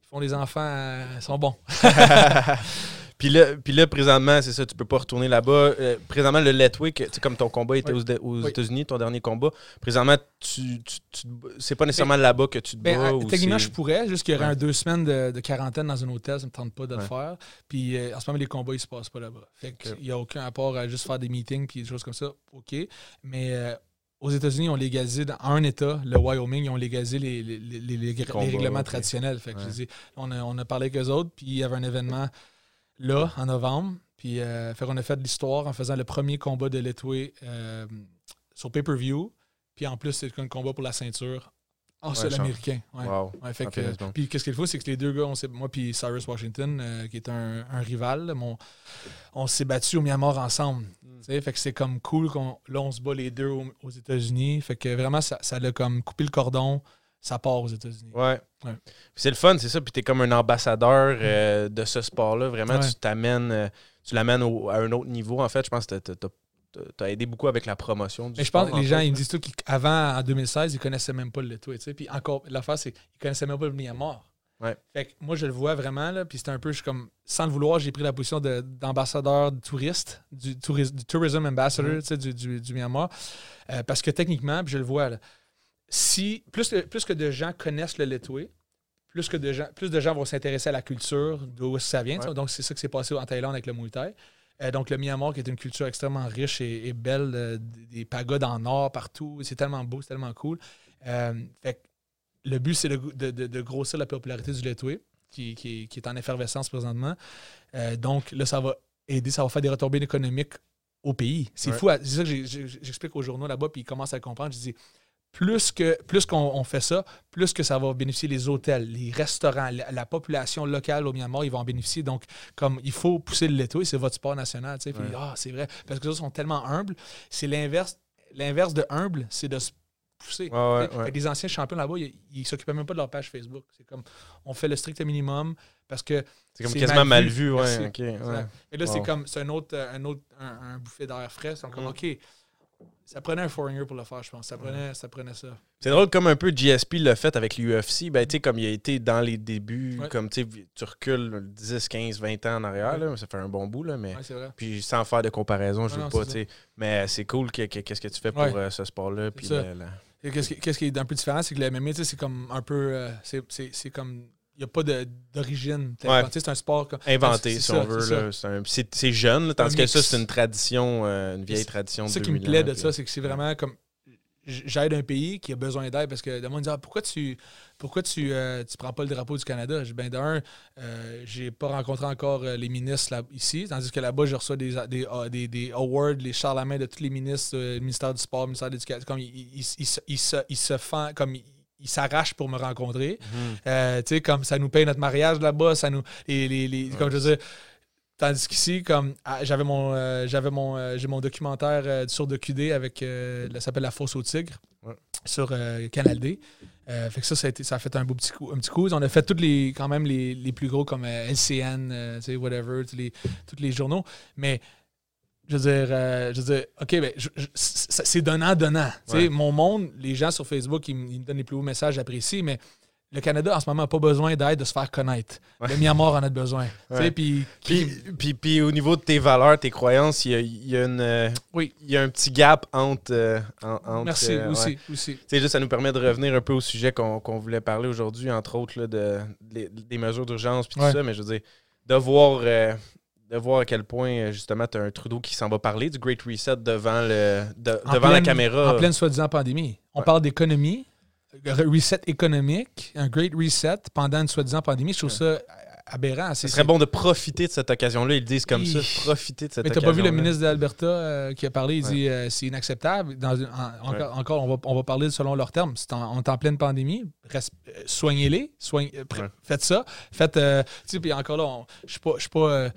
font des enfants, euh, ils sont bons. Puis là, puis là, présentement, c'est ça, tu peux pas retourner là-bas. Euh, présentement, le Letwick, tu comme ton combat était aux, États-Unis, ton dernier combat, présentement, tu, tu, c'est pas nécessairement là-bas que tu te ben, bats. techniquement, je pourrais, juste qu'il y aurait un deux semaines de, quarantaine dans un hôtel, ça me tente pas de le faire. Puis euh, en ce moment, les combats, ils se passent pas là-bas. Fait qu'il y a aucun rapport à juste faire des meetings puis des choses comme ça. OK. Mais. Euh, aux États-Unis, ils ont légalisé, dans un État, le Wyoming, ils ont légalisé les, les, les, règlements traditionnels. Fait que je dis, on, a, on a parlé avec eux autres, puis il y avait un événement là, en novembre. Puis euh, on a fait de l'histoire en faisant le premier combat de Letway euh, sur pay-per-view. Puis en plus, c'est un combat pour la ceinture en seul américain. Ouais. fait que, puis qu'est-ce qu'il faut, c'est que les deux gars, on moi puis Cyrus Washington, euh, qui est un, rival, on s'est battu au Myanmar ensemble. Mm. Fait que c'est comme cool qu'on là on se bat les deux aux, États-Unis. Fait que vraiment, ça, ça a comme coupé le cordon ça part aux États-Unis. Ouais. C'est le fun, c'est ça. Puis tu es comme un ambassadeur euh, de ce sport-là. Vraiment, tu t'amènes, euh, tu l'amènes à un autre niveau. En fait, je pense que tu as aidé beaucoup avec la promotion du Mais je pense que les gens, ils me disent tout qu'avant, en 2016, ils connaissaient même pas le Letway. Puis encore, l'affaire, c'est qu'ils connaissaient même pas le Myanmar. Ouais. Fait que moi, je le vois vraiment, là, puis c'est un peu, je suis comme, sans le vouloir, j'ai pris la position d'ambassadeur touriste, du, du tourism ambassador mm-hmm. du, du, du, Myanmar, euh, parce que techniquement, puis je le vois, là, si plus, plus que de gens connaissent le Letway, plus, que de gens, plus de gens vont s'intéresser à la culture, d'où ça vient. Donc, c'est ça qui s'est passé en Thaïlande avec le Muay Thai. Euh, donc, le Myanmar, qui est une culture extrêmement riche et, belle, euh, des pagodes en or partout. C'est tellement beau, c'est tellement cool. fait le but, c'est de, grossir la popularité du Letway, qui, qui, est en effervescence présentement. Euh, donc, là, ça va aider, ça va faire des retombées économiques au pays. C'est fou. C'est ça que j'explique aux journaux là-bas, puis ils commencent à comprendre. Je dis, plus que plus qu'on fait ça, plus que ça va bénéficier les hôtels, les restaurants, la, population locale au Myanmar, ils vont en bénéficier. Donc, comme il faut pousser le et c'est votre sport national. ah, c'est vrai. Parce que les sont tellement humbles. C'est l'inverse. L'inverse de humble, c'est de se pousser. Les anciens champions là-bas, ils, ne s'occupaient même pas de leur page Facebook. C'est comme, on fait le strict minimum parce que. C'est comme quasiment mal vu, ouais. Et là, c'est comme, c'est un autre, un autre, un, bouffet d'air frais. C'est comme, mm. OK, ça prenait un foreigner pour le faire, je pense. Ça prenait ça. Prenait ça. C'est drôle, comme un peu GSP l'a fait avec l'UFC. Ben, tu sais, comme il a été dans les débuts, comme tu recules 10, 15, 20 ans en arrière, là, ça fait un bon bout, là, mais. Puis sans faire de comparaison, je ne veux pas. Mais c'est cool, qu'est-ce que, tu fais pour euh, ce sport-là. Puis Qu'est-ce qui, est un peu différent, c'est que le MMA, c'est comme un peu. Euh, c'est comme. Il n'y a pas d'origine. C'est un sport. Inventé, si on veut. C'est jeune, tandis que ça, c'est une tradition, euh, une vieille tradition. Ça qui me plaît de ça, c'est que c'est vraiment comme j'aide un pays qui a besoin d'aide parce que le monde dit ah, pourquoi tu pourquoi tu, euh, tu prends pas le drapeau du Canada? Je ben d'un, euh, j'ai pas rencontré encore euh, les ministres là, ici, tandis que là-bas, je reçois des, des, des, des awards, les main de tous les ministres, le ministère du Sport, le ministère de l'Éducation. Comme ils, se, se font comme ils s'arrachent pour me rencontrer. Mhm. tu sais, comme ça nous paye notre mariage là-bas, ça nous. Les, les, les comme je veux dire, Tandis qu'ici, comme ah, j'avais mon j'avais mon j'ai mon documentaire sur DocuD avec ça s'appelle La Fosse au Tigre sur Canal D. fait que ça, ça a, ça a, fait un beau petit coup, un petit coup. On a fait tous les quand même les, les plus gros comme LCN, whatever, tous les, tous les journaux. Mais je veux dire, je veux dire OK, ben, c'est donnant-donnant. sais Mon monde, les gens sur Facebook, ils, ils me donnent les plus hauts messages, j'apprécie, mais le Canada, en ce moment, n'a pas besoin d'aide de se faire connaître. Le Myanmar en a besoin. Puis, puis, puis, au niveau de tes valeurs, tes croyances, il y a, une, euh, oui. y a un petit gap entre. Euh, entre Merci, euh, aussi. aussi. Juste, ça nous permet de revenir un peu au sujet qu'on voulait parler aujourd'hui, entre autres, là, de, des mesures d'urgence puis tout ça. Mais je veux dire, de voir. De voir à quel point, justement, tu as un Trudeau qui s'en va parler du Great Reset devant, le, devant la caméra. En pleine soi-disant pandémie. On parle d'économie, reset économique, un great reset pendant une soi-disant pandémie. Je trouve ça aberrant. Ce serait bon de profiter de cette occasion-là. Ils disent comme ça, profiter de cette occasion. Mais t'as pas vu le ministre d'Alberta euh, qui a parlé, il dit euh, c'est inacceptable. Dans encore, on, va, on va parler selon leurs termes. En, on est en pleine pandémie. Euh, soignez-les. Soignez, faites ça. Faites. puis encore là, je ne suis pas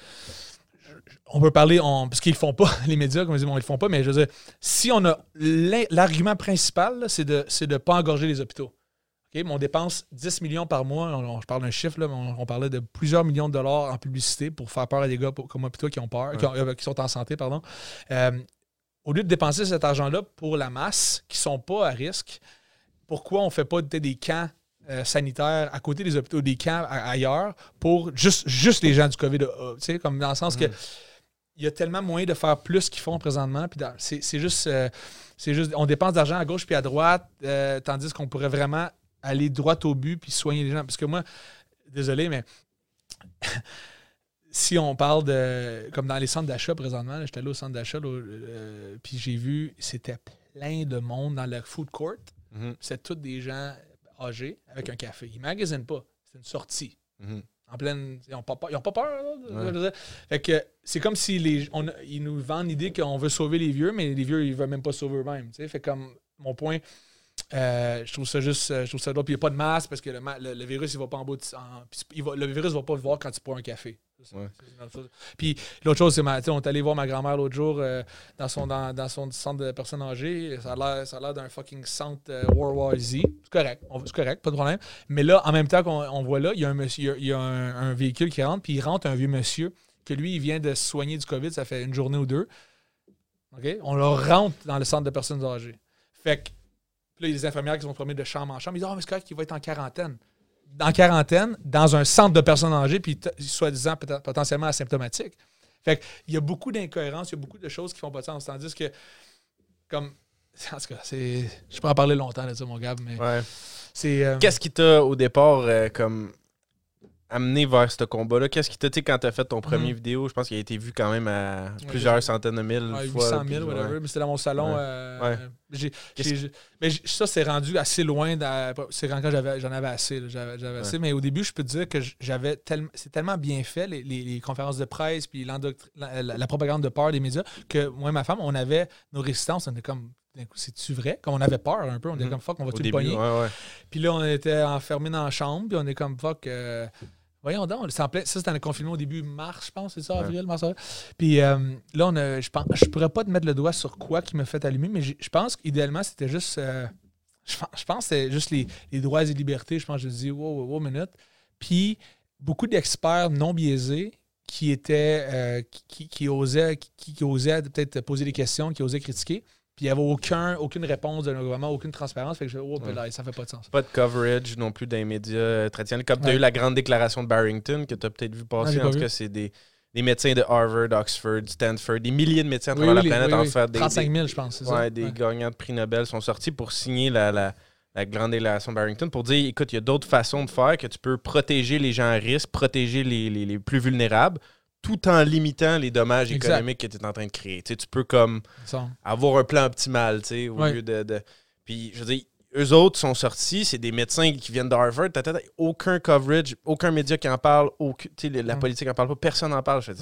on peut parler, parce qu'ils le font pas, les médias, comme je dis, bon, ils le font pas, mais je veux dire, si on a l'argument principal, c'est de ne pas engorger les hôpitaux. On dépense 10 millions par mois, je parle d'un chiffre, là, on, parlait de plusieurs millions de dollars en publicité pour faire peur à des gars comme hôpitaux qui ont peur, euh, qui, sont en santé, pardon. Euh, au lieu de dépenser cet argent-là pour la masse, qui ne sont pas à risque, pourquoi on ne fait pas des camps euh, sanitaires à côté des hôpitaux, des camps ailleurs, pour juste, juste les gens du COVID, tu sais, comme dans le sens que il y a tellement moyen de faire plus qu'ils font présentement. Puis c'est juste, euh, c'est juste, on dépense d'argent à gauche puis à droite, euh, tandis qu'on pourrait vraiment aller droit au but puis soigner les gens. Parce que moi, désolé, mais si on parle de, comme dans les centres d'achat présentement, j'étais allé au centre d'achat, euh, puis j'ai vu, c'était plein de monde dans le food court. Mm-hmm. C'est tous des gens âgés avec un café. Ils ne magasinent pas. C'est une sortie. Mm-hmm en pleine. Ils n'ont pas, peur. Pas peur. Fait que c'est comme si les, on, ils nous vendent l'idée qu'on veut sauver les vieux, mais les vieux, ils ne veulent même pas sauver eux-mêmes. Fait comme mon point. Euh, je trouve ça juste, je trouve ça drôle. Puis il n'y a pas de masque parce que le, le, virus, il va pas en bas. le virus ne va pas voir quand tu prends un café. Puis l'autre chose, c'est on est allé voir ma grand-mère l'autre jour euh, dans, son, dans, son centre de personnes âgées. Ça a l'air d'un fucking centre euh, World War Z. C'est correct, c'est correct, pas de problème. Mais là, en même temps qu'on voit là, il y a un monsieur, il y a un, véhicule qui rentre, puis il rentre un vieux monsieur que lui, il vient de se soigner du COVID, ça fait une journée ou deux. On leur rentre dans le centre de personnes âgées. Fait que, là, il y a des infirmières qui vont promener de chambre en chambre. Ils disent, oh, mais c'est correct qu'il va être en quarantaine. En quarantaine, dans un centre de personnes âgées, puis soi-disant potentiellement asymptomatique. Fait qu'il y a beaucoup d'incohérences, il y a beaucoup de choses qui font pas de sens. Tandis que, comme. En tout cas, c'est. Je pourrais en parler longtemps de ça, mon gars, mais. C'est. Euh, Qu'est-ce qui t'a, au départ, euh, comme amené vers ce combat-là? Qu'est-ce qui t'a, dit quand t'as fait ton premier mhm. vidéo? Je pense qu'il a été vu quand même à plusieurs centaines de mille fois. 800 000, whatever, mais c'était dans mon salon. Euh, mais ça, c'est rendu assez loin. C'est quand j'en avais assez. J'avais assez. Mais au début, je peux te dire que j'avais tellement. C'est tellement bien fait, les, conférences de presse, puis la, propagande de peur des médias, que moi et ma femme, on avait nos résistances. On était comme c'est-tu vrai? Comme on avait peur un peu, on était mhm. comme fuck, on va tout le pogner? Puis là, on était enfermés dans la chambre, puis on est comme fuck. Euh, Voyons donc, ça c'était le confinement au début mars, je pense, c'est ça, avril, mars. Puis euh, là, on a, je pense, je pourrais pas te mettre le doigt sur quoi qui me fait allumer, mais je pense qu'idéalement, c'était juste, euh, je, pense que juste les, droits et libertés. Je pense que je dis, wow, wow, wow, minute. Puis beaucoup d'experts non biaisés qui étaient, euh, qui, qui, osaient, qui, qui osaient peut-être poser des questions, qui osaient critiquer. Puis il n'y avait aucun, aucune réponse de nos gouvernement, aucune transparence. Fait que je oh, là, ça fait pas de sens. Pas de coverage non plus dans les médias euh, traditionnels. Comme tu as eu la grande déclaration de Barrington que tu as peut-être vu passer. en tout cas, c'est des, des, médecins de Harvard, Oxford, Stanford, des milliers de médecins à travers la planète en fait. Des, 35 000, je pense. Des gagnants de prix Nobel sont sortis pour signer la, la, la grande déclaration de Barrington pour dire écoute, il y a d'autres façons de faire que tu peux protéger les gens à risque, protéger les, les, les plus vulnérables tout en limitant les dommages économiques que tu es en train de créer. tu peux comme avoir un plan optimal, au lieu de, de, Puis, je veux dire, eux autres sont sortis, c'est des médecins qui viennent d'Harvard, t'as aucun coverage, aucun média qui en parle, aucun, la mm. politique en parle pas, personne n'en parle. Je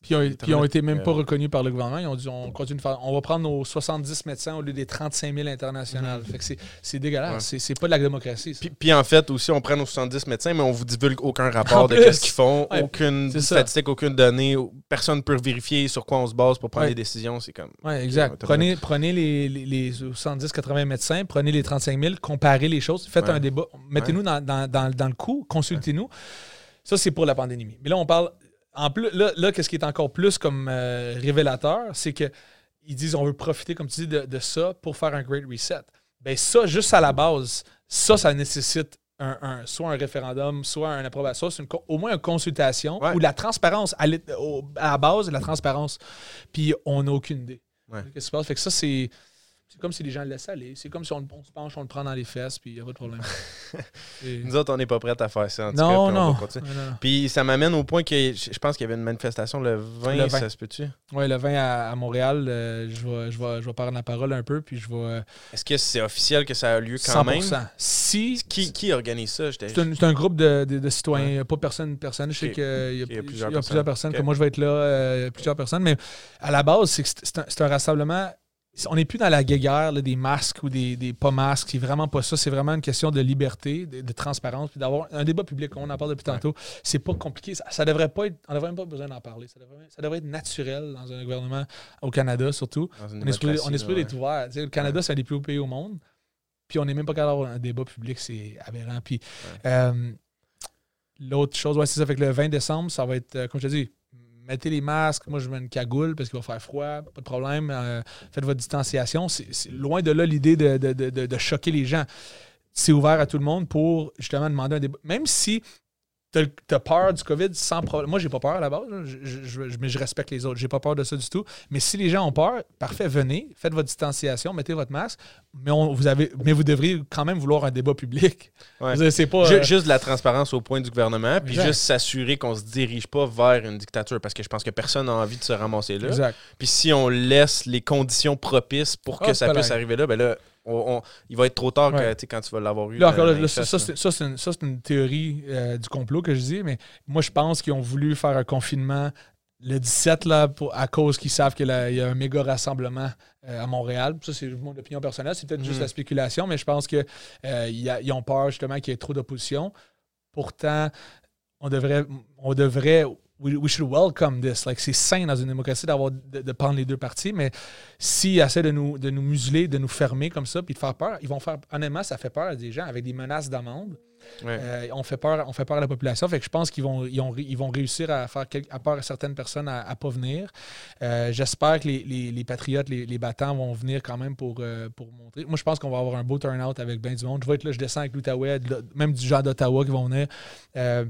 Puis ils ont, été même pas reconnus par le gouvernement. Ils ont dit on continue de faire, on va prendre nos 70 médecins au lieu des 35 000 internationales. Mm. Fait que c'est dégueulasse. C'est pas de la démocratie. Puis, en fait aussi, on prend nos 70 médecins, mais on vous divulgue aucun rapport de ce qu'ils font, aucune statistique, aucune donnée. Personne ne peut vérifier sur quoi on se base pour prendre des décisions. C'est comme. Oui, exact. Prenez, prenez les, les 70-80 médecins, prenez les 35 000, comparez les choses, faites un débat, mettez-nous dans, le coup, consultez-nous. Ça, c'est pour la pandémie. Mais là, on parle. En plus, là, qu'est-ce qui est encore plus comme euh, révélateur, c'est que ils disent on veut profiter, comme tu dis, de, ça pour faire un great reset. Bien, ça, juste à la base, ça, ça nécessite un, soit un référendum, soit une approbation, c'est au moins une consultation ou la transparence à, à, la base, la transparence. Puis on n'a aucune idée. Qu'est-ce qui se passe? Fait que ça, c'est c'est comme si les gens le laissent aller. C'est comme si on, se penche, on le prend dans les fesses, puis il n'y a pas de problème. Nous autres, on n'est pas prêts à faire ça. En non, non. Puis ça m'amène au point que je pense qu'il y avait une manifestation le 20, ça se peut-tu? Oui, le 20 à, Montréal. Euh, je, vais, je, vais, je vais prendre la parole un peu, puis je vais. Euh, Est-ce que c'est officiel que ça a lieu quand 100%. même? Si. Qui, qui organise ça? C'est un, un, groupe de, de, citoyens, pas personne, personne. Je sais qu'il y, a, plusieurs, personnes. que moi, je vais être là, euh, plusieurs personnes. Mais à la base, c'est un, un rassemblement on n'est plus dans la guéguerre des masques ou des, des pas masques. C'est vraiment pas ça. C'est vraiment une question de liberté, de, transparence, puis d'avoir un débat public. On en parle depuis tantôt. C'est pas compliqué. Ça, devrait pas être. On n'aurait même pas besoin d'en parler. Ça devrait, être naturel dans un gouvernement au Canada, surtout. On est, supposé, on est ouvert. le Canada, c'est un des plus hauts pays au monde. Puis on n'est même pas capable d'avoir un débat public. C'est aberrant. Puis euh, l'autre chose, ouais, c'est ça. Fait que le 20 décembre, ça va être, euh, comme je te dis, mettez les masques. Moi, je mets une cagoule parce qu'il va faire froid. Pas de problème. Euh, faites votre distanciation. C'est loin de là l'idée de, choquer les gens. C'est ouvert à tout le monde pour justement demander un débat. Même si tu as peur du COVID sans problème. Moi, j'ai pas peur à la base, mais je respecte les autres. J'ai pas peur de ça du tout. Mais si les gens ont peur, parfait, venez, faites votre distanciation, mettez votre masque, mais, vous, avez, mais vous devriez quand même vouloir un débat public. C'est pas, euh, Juste de la transparence au point du gouvernement, puis juste s'assurer qu'on se dirige pas vers une dictature, parce que je pense que personne n'a envie de se ramasser là. Puis si on laisse les conditions propices pour que ah, ça puisse arriver là, ben là, il va être trop tard quand tu vas l'avoir eu. ça, c'est une, théorie euh, du complot que je dis, mais moi, je pense qu'ils ont voulu faire un confinement le 17 là, à cause qu'ils savent qu'il y a un méga rassemblement euh, à Montréal. Ça, c'est mon opinion personnelle. C'est peut-être juste mm. la spéculation, mais je pense qu'ils euh, ont peur justement qu'il y ait trop d'opposition. Pourtant, on devrait, on devrait we, should welcome this. Like, c'est sain dans une démocratie d'avoir de, prendre les deux parties, mais s'ils essaient de nous, de nous museler, de nous fermer comme ça, puis de faire peur, ils vont faire. Honnêtement, ça fait peur à des gens avec des menaces d'amende. On, fait peur, on fait peur à la population. Fait que je pense qu'ils vont, ils, vont réussir à faire à peur à certaines personnes à ne pas venir. J'espère que les, patriotes, les, battants vont venir quand même pour, pour montrer. Moi, je pense qu'on va avoir un beau turnout avec bien du monde. Je vais être là, je descends avec l'Outaouais, même du genre d'Ottawa qui vont venir.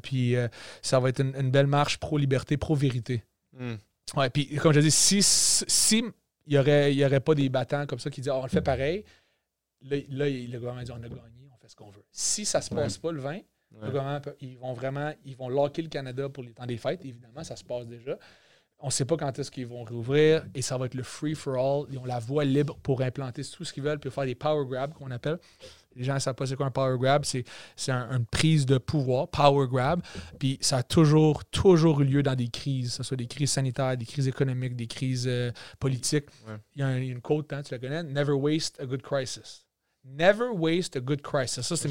puis ça va être une, belle marche pro-liberté, pro-vérité. Hmm. Ouais, puis comme je dis, si, si il n'y aurait, y aurait pas des battants comme ça qui disent oh, on le fait pareil, là, le gouvernement dit on a gagné, on fait ce qu'on veut. Si ça ne se passe pas le 20, le gouvernement, ils vont vraiment ils vont locker le Canada pour les temps des fêtes, évidemment, ça se passe déjà. On ne sait pas quand est-ce qu'ils vont rouvrir et ça va être le free for all. Ils ont la voie libre pour implanter tout ce qu'ils veulent, puis faire des power grabs qu'on appelle. Les gens ne savent pas c'est quoi un power grab. C'est, une prise de pouvoir, power grab. Puis ça a toujours, toujours eu lieu dans des crises, que ce soit des crises sanitaires, des crises économiques, des crises euh, politiques. Il y a une quote, hein, tu la connais? Never waste a good crisis. Never waste a good crisis. Ça, c'est,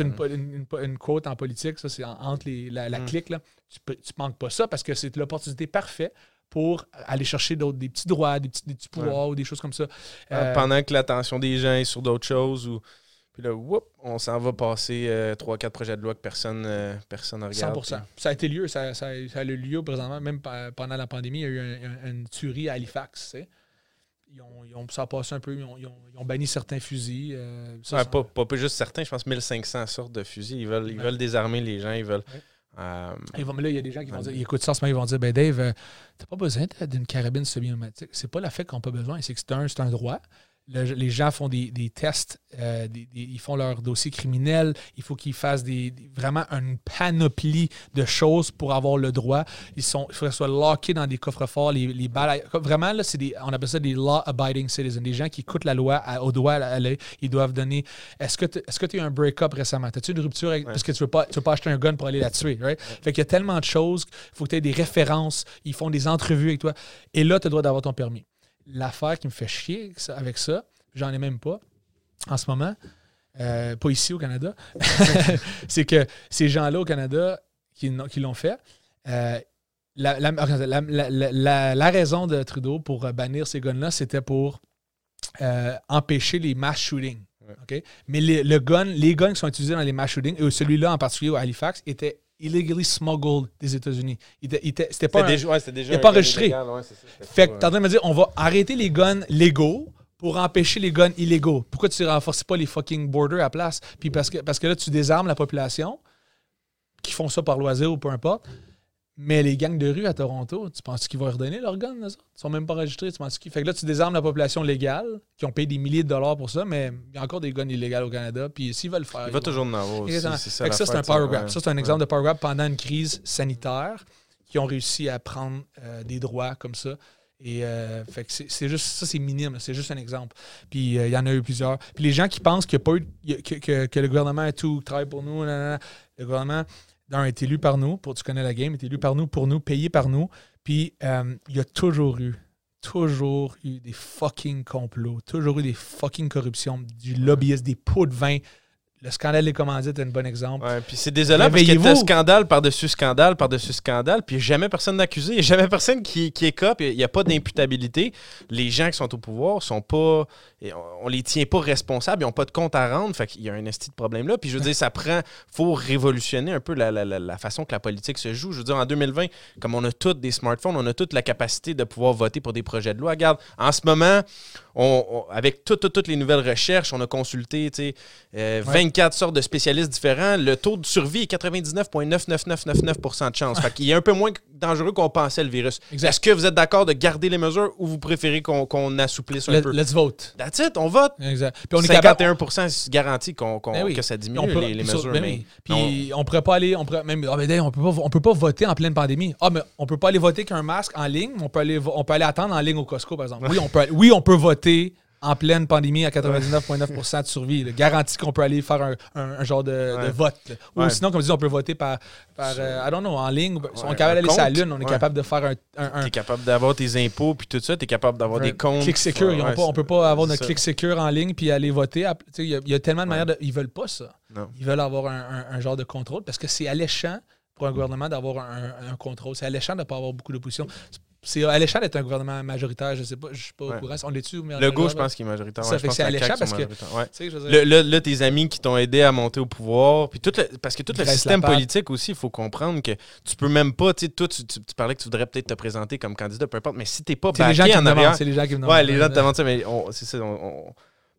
une, une, quote en politique. Ça, c'est entre les, la, mm. clique. Là. Tu ne manques pas ça parce que c'est l'opportunité parfaite pour aller chercher des petits droits, des petits, des petits pouvoirs ou des choses comme ça. Euh, pendant que l'attention des gens est sur d'autres choses ou puis là, on s'en va passer euh, trois, 4 quatre projets de loi que personne euh, personne regarde. 100 Ça a été lieu. Ça, ça, a eu lieu présentement. Même pendant la pandémie, il y a eu une tuerie à Halifax. Ils ont, ils ont, ça a passé un peu. Ils ont, ils ont, banni certains fusils. Euh, pas, pas, juste certains. Je pense 1500 sortes de fusils. Ils veulent, ils veulent désarmer les gens. Ils veulent. mais là, il y a des gens qui vont dire, ils écoutent ça ce moment, ils vont dire, ben Dave, t'as pas besoin d'une carabine semi-automatique. C'est pas la fait qu'on n'a pas besoin, c'est que c'est un, un droit les gens font des, tests, euh, ils font leur dossier criminel, il faut qu'ils fassent des, vraiment une panoplie de choses pour avoir le droit. Ils sont, il faut qu'ils soient lockés dans des coffres-forts, les, les balles. Vraiment, là, des, on appelle ça des law-abiding citizens, des gens qui écoutent la loi au doigt à Ils doivent donner. Est-ce que tu as eu un break-up récemment? As-tu une rupture parce que tu ne veux, pas, veux pas acheter un gun pour aller la tuer? Right? Fait qu'il y a tellement de choses, il faut que tu aies des références, ils font des entrevues avec toi. Et là, tu as le droit d'avoir ton permis l'affaire qui me fait chier avec ça, j'en ai même pas en ce moment, euh, pas ici au Canada, c'est que ces gens-là au Canada qui, l'ont fait, euh, la, la, raison de Trudeau pour bannir ces guns-là, c'était pour euh, empêcher les mass shootings. Mais les, le gun, les guns qui sont utilisés dans les mass shootings, et celui-là en particulier au Halifax, était illegally smuggled des États-Unis. C'était pas, déjà, déjà pas enregistré. fait que t'es en train de me dire, on va arrêter les guns légaux pour empêcher les guns illégaux. Pourquoi tu ne renforces pas les fucking borders à place? Puis parce que, parce que là, tu désarmes la population qui font ça par loisir ou peu importe. Mais les gangs de rue à Toronto, tu penses qu'ils vont redonner leurs guns, Ils sont même pas enregistrés. Tu penses qu'ils... Fait que là, tu désarmes la population légale, qui ont payé des milliers de dollars pour ça, mais il y a encore des guns illégaux au Canada. Puis s'ils veulent le faire. Il va toujours en avoir aussi. ça, c'est un power grab. Ça, c'est un exemple de power grab pendant une crise sanitaire qui ont réussi à prendre euh, des droits comme ça. Et euh, fait que c'est juste ça, c'est minime, c'est juste un exemple. Puis euh, il y en a eu plusieurs. Puis les gens qui pensent que, pas que, que, le gouvernement a tout travaille pour nous, le gouvernement, d'un, est élu par nous, pour tu connais la game, est élu par nous, pour nous, payé par nous. Puis euh, il y a toujours eu, toujours eu des fucking complots, toujours eu des fucking corruptions, du lobbyiste, des pots de vin le scandale des commandites est un bon exemple. Ouais, puis c'est désolant parce qu'il y a scandale par-dessus scandale par-dessus scandale, puis jamais personne d'accusé, il n'y a jamais personne qui, qui écope, il n'y a pas d'imputabilité. Les gens qui sont au pouvoir sont pas. On les tient pas responsables, ils n'ont pas de compte à rendre, fait qu'il y a un esti de problème là. Puis je veux dire, ça prend. faut révolutionner un peu la, la, la, façon que la politique se joue. Je veux dire, en 2020, comme on a tous des smartphones, on a toute la capacité de pouvoir voter pour des projets de loi. Regarde, en ce moment, on, avec toutes, toutes, les nouvelles recherches, on a consulté 24 sortes de spécialistes différents. Le taux de survie est 99,99999% de chance. Fait qu'il est un peu moins dangereux qu'on pensait le virus. Est-ce que vous êtes d'accord de garder les mesures ou vous préférez qu'on assouplisse un peu? Let's vote. That's it, on vote. Exact. Puis on 51 est garanti qu'on ben que ça diminue les, mesures. Ben Puis on, ne pourrait pas aller, on pourrait même, ah, ben, on peut pas, on peut pas voter en pleine pandémie. Ah, mais on peut pas aller voter qu'un masque en ligne. On peut aller, on peut aller attendre en ligne au Costco, par exemple. Oui, on peut, oui, on peut voter en pleine pandémie à 99,9% de survie. Là. Garantie qu'on peut aller faire un, genre de, vote. Ou sinon, comme je dis, on peut voter par, par euh, I don't know, en ligne. on est capable d'aller sur la Lune, on est capable de faire un. Tu es capable d'avoir tes impôts puis tout ça, tu es capable d'avoir des comptes. Click secure. on peut pas avoir notre click secure en ligne puis aller voter. Il y, a tellement de manières de. Ils veulent pas ça. Ils veulent avoir un, genre de contrôle parce que c'est alléchant pour un gouvernement d'avoir un, contrôle. C'est alléchant de ne pas avoir beaucoup d'opposition. C'est alléchant d'être un gouvernement majoritaire, je sais pas, je suis pas au courant. On est dessus Le gauche, je pense qu'il est majoritaire. Ça fait que c'est alléchant parce que. là, tes amis qui t'ont aidé à monter au pouvoir, puis tout parce que tout le système politique aussi, il faut comprendre que tu peux même pas, tu sais, toi, tu, parlais que tu voudrais peut-être te présenter comme candidat, peu importe, mais si t'es pas backé en arrière. C'est les gens qui me. Ouais, les gens te demandent ça, mais c'est ça.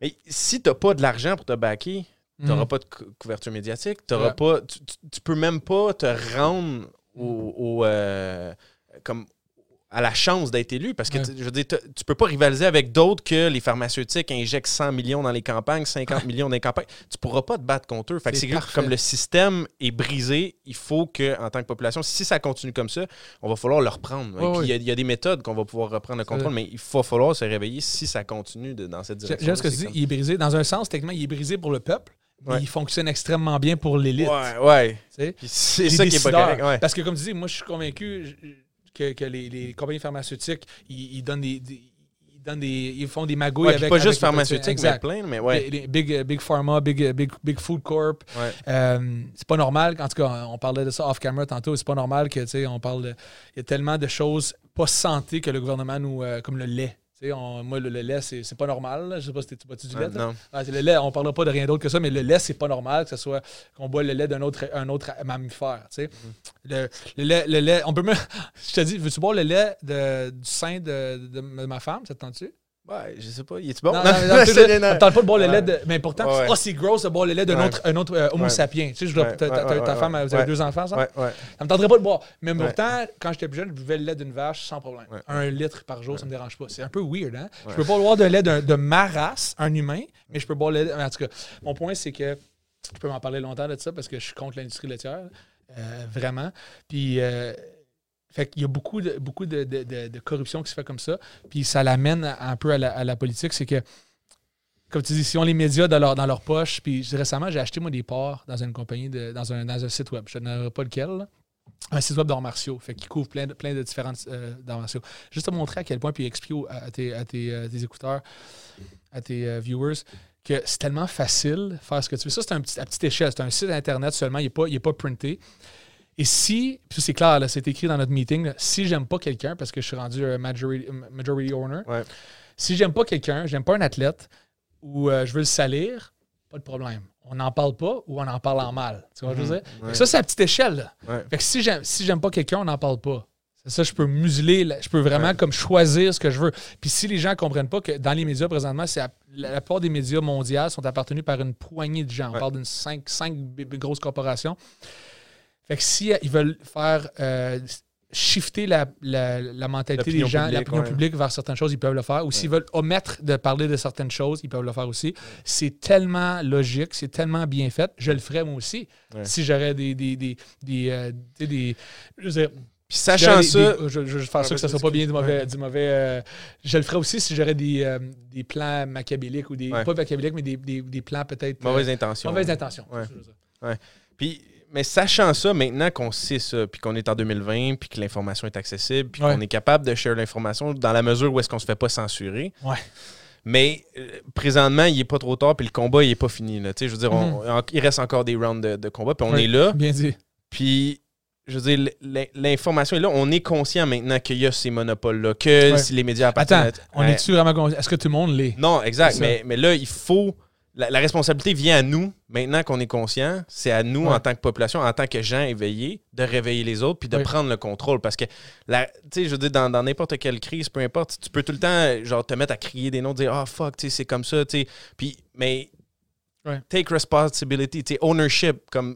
Mais si t'as pas de l'argent pour te backer, tu n'auras mm. pas de couverture médiatique. T'auras pas, tu, tu, peux même pas te rendre au, euh, comme à la chance d'être élu parce que je veux dire, tu peux pas rivaliser avec d'autres que les pharmaceutiques injectent 100 millions dans les campagnes, 50 millions dans les campagnes. Tu pourras pas te battre contre eux. Fait c'est comme le système est brisé, il faut que en tant que population, si ça continue comme ça, on va falloir le reprendre. il y, a des méthodes qu'on va pouvoir reprendre le contrôle, mais il va falloir se réveiller si ça continue dans cette direction. J'aime ce que tu dis, il est brisé. Dans un sens, techniquement, il est brisé pour le peuple. Il fonctionne extrêmement bien pour l'élite. Ouais, ouais. C'est ça qui est pas correct. Parce que, comme tu dis, moi, je suis convaincu que, que les, les, compagnies pharmaceutiques, ils, donnent des, ils, donnent des, ils font des magouilles ouais, avec. Pas juste pharmaceutiques, mais plein, mais ouais. Big, big Pharma, Big, big, big Food Corp. Ouais. Euh, c'est pas normal, en tout cas, on parlait de ça off-camera tantôt, c'est pas normal que, tu sais, on parle de. Il y a tellement de choses pas santé que le gouvernement nous. Euh, comme le lait moi, le, lait, c'est pas normal. Je sais pas si tu bois du lait. non. le lait, on parlera pas de rien d'autre que ça, mais le lait, c'est pas normal que ce soit qu'on boit le lait d'un autre, un autre mammifère. Mm-hmm. le, lait, le lait, on peut me. je te dis, veux-tu boire le lait de, du sein de, de, ma femme, ça te tente-tu? Ouais, je sais pas. Il est bon? Non, non, non, non, ne tente pas de boire le lait de. Mais pourtant, oh, c'est gross de boire le lait d'un autre, un autre euh, Homo sapiens. Tu sais, je ta, femme, vous avez deux enfants, ça? Ouais, ouais. Ça me tenterait pas de boire. Mais pourtant, quand j'étais plus jeune, je buvais le lait d'une vache sans problème. Un litre par jour, ça me dérange pas. C'est un peu weird, hein? Je peux pas boire de lait de ma race, un humain, mais je peux boire le lait. En tout cas, mon point, c'est que je peux m'en parler longtemps de ça parce que je suis contre l'industrie laitière. Euh, vraiment. Puis. Euh, fait qu'il y a beaucoup de, beaucoup de, de, corruption qui se fait comme ça. Puis ça l'amène un peu à la, politique. C'est que, comme tu dis, si on les médias dans leur, dans leur poche, puis récemment, j'ai acheté moi des parts dans une compagnie, de, dans, un, dans un site web. Je ne pas lequel. Un site web d'arts martiaux, fait qui couvre plein de, plein de différentes euh, martiaux. Juste à montrer à quel point, puis expliquer à, tes, à tes, euh, écouteurs, à tes euh, viewers, que c'est tellement facile de faire ce que tu veux. Ça, c'est un à petite échelle. C'est un site Internet seulement, il n'est pas, pas printé. Et si, puis c'est clair, c'est écrit dans notre meeting, si j'aime pas quelqu'un, parce que je suis rendu majority, majority owner, si j'aime pas quelqu'un, j'aime pas un athlète, ou euh, je veux le salir, pas de problème. On n'en parle pas ou on en parle en mal. Tu vois ce que je veux mhm. dire? Ça, c'est à petite échelle. Fait que si j'aime si pas quelqu'un, on n'en parle pas. C'est ça, je peux museler, je peux vraiment comme choisir ce que je veux. Puis si les gens ne comprennent pas que dans les médias présentement, c'est la, la, plupart des médias mondiaux sont appartenus par une poignée de gens. On parle d'une cinq, cinq grosses corporations. Fait que si euh, veulent faire euh, shifter la, la, mentalité des gens, l'opinion publique vers certaines choses, ils peuvent le faire. Ou s'ils veulent omettre de parler de certaines choses, ils peuvent le faire aussi. C'est tellement logique, c'est tellement bien fait. Je le ferais moi aussi. Si j'aurais des. des, des, des, euh, des je puis sachant ça. je, je, faire ça que ça soit pas bien du mauvais. Du mauvais je le ferais aussi si j'aurais des, des plans machiavéliques ou des. Pas machiavéliques, mais des, des, des plans peut-être. Mauvaises intentions. Mauvaises intentions. Ouais. Puis mais sachant ça, maintenant qu'on sait ça, puis qu'on est en 2020, puis que l'information est accessible, puis qu'on est capable de share l'information dans la mesure où est-ce qu'on se fait pas censurer. Ouais. Mais euh, présentement, il est pas trop tard, puis le combat, il est pas fini. Là. Je veux dire, mhm. il reste encore des rounds de, combat, puis on est là. Bien dit. Puis, je veux dire, l'information est là. On est conscient maintenant qu'il y a ces monopoles-là, que si les médias appartiennent... Attends, on est-tu vraiment conscient? Est-ce que tout le monde l'est? Non, exact. Mais, mais là, il faut la, responsabilité vient à nous, maintenant qu'on est conscient, c'est à nous, en tant que population, en tant que gens éveillés, de réveiller les autres puis de prendre le contrôle. Parce que, tu sais, je veux dire, dans n'importe quelle crise, peu importe, tu peux tout le temps, genre, te mettre à crier des noms, dire, ah, oh, fuck, tu sais, c'est comme ça, tu sais. Puis, mais, take responsibility, tu sais, ownership, comme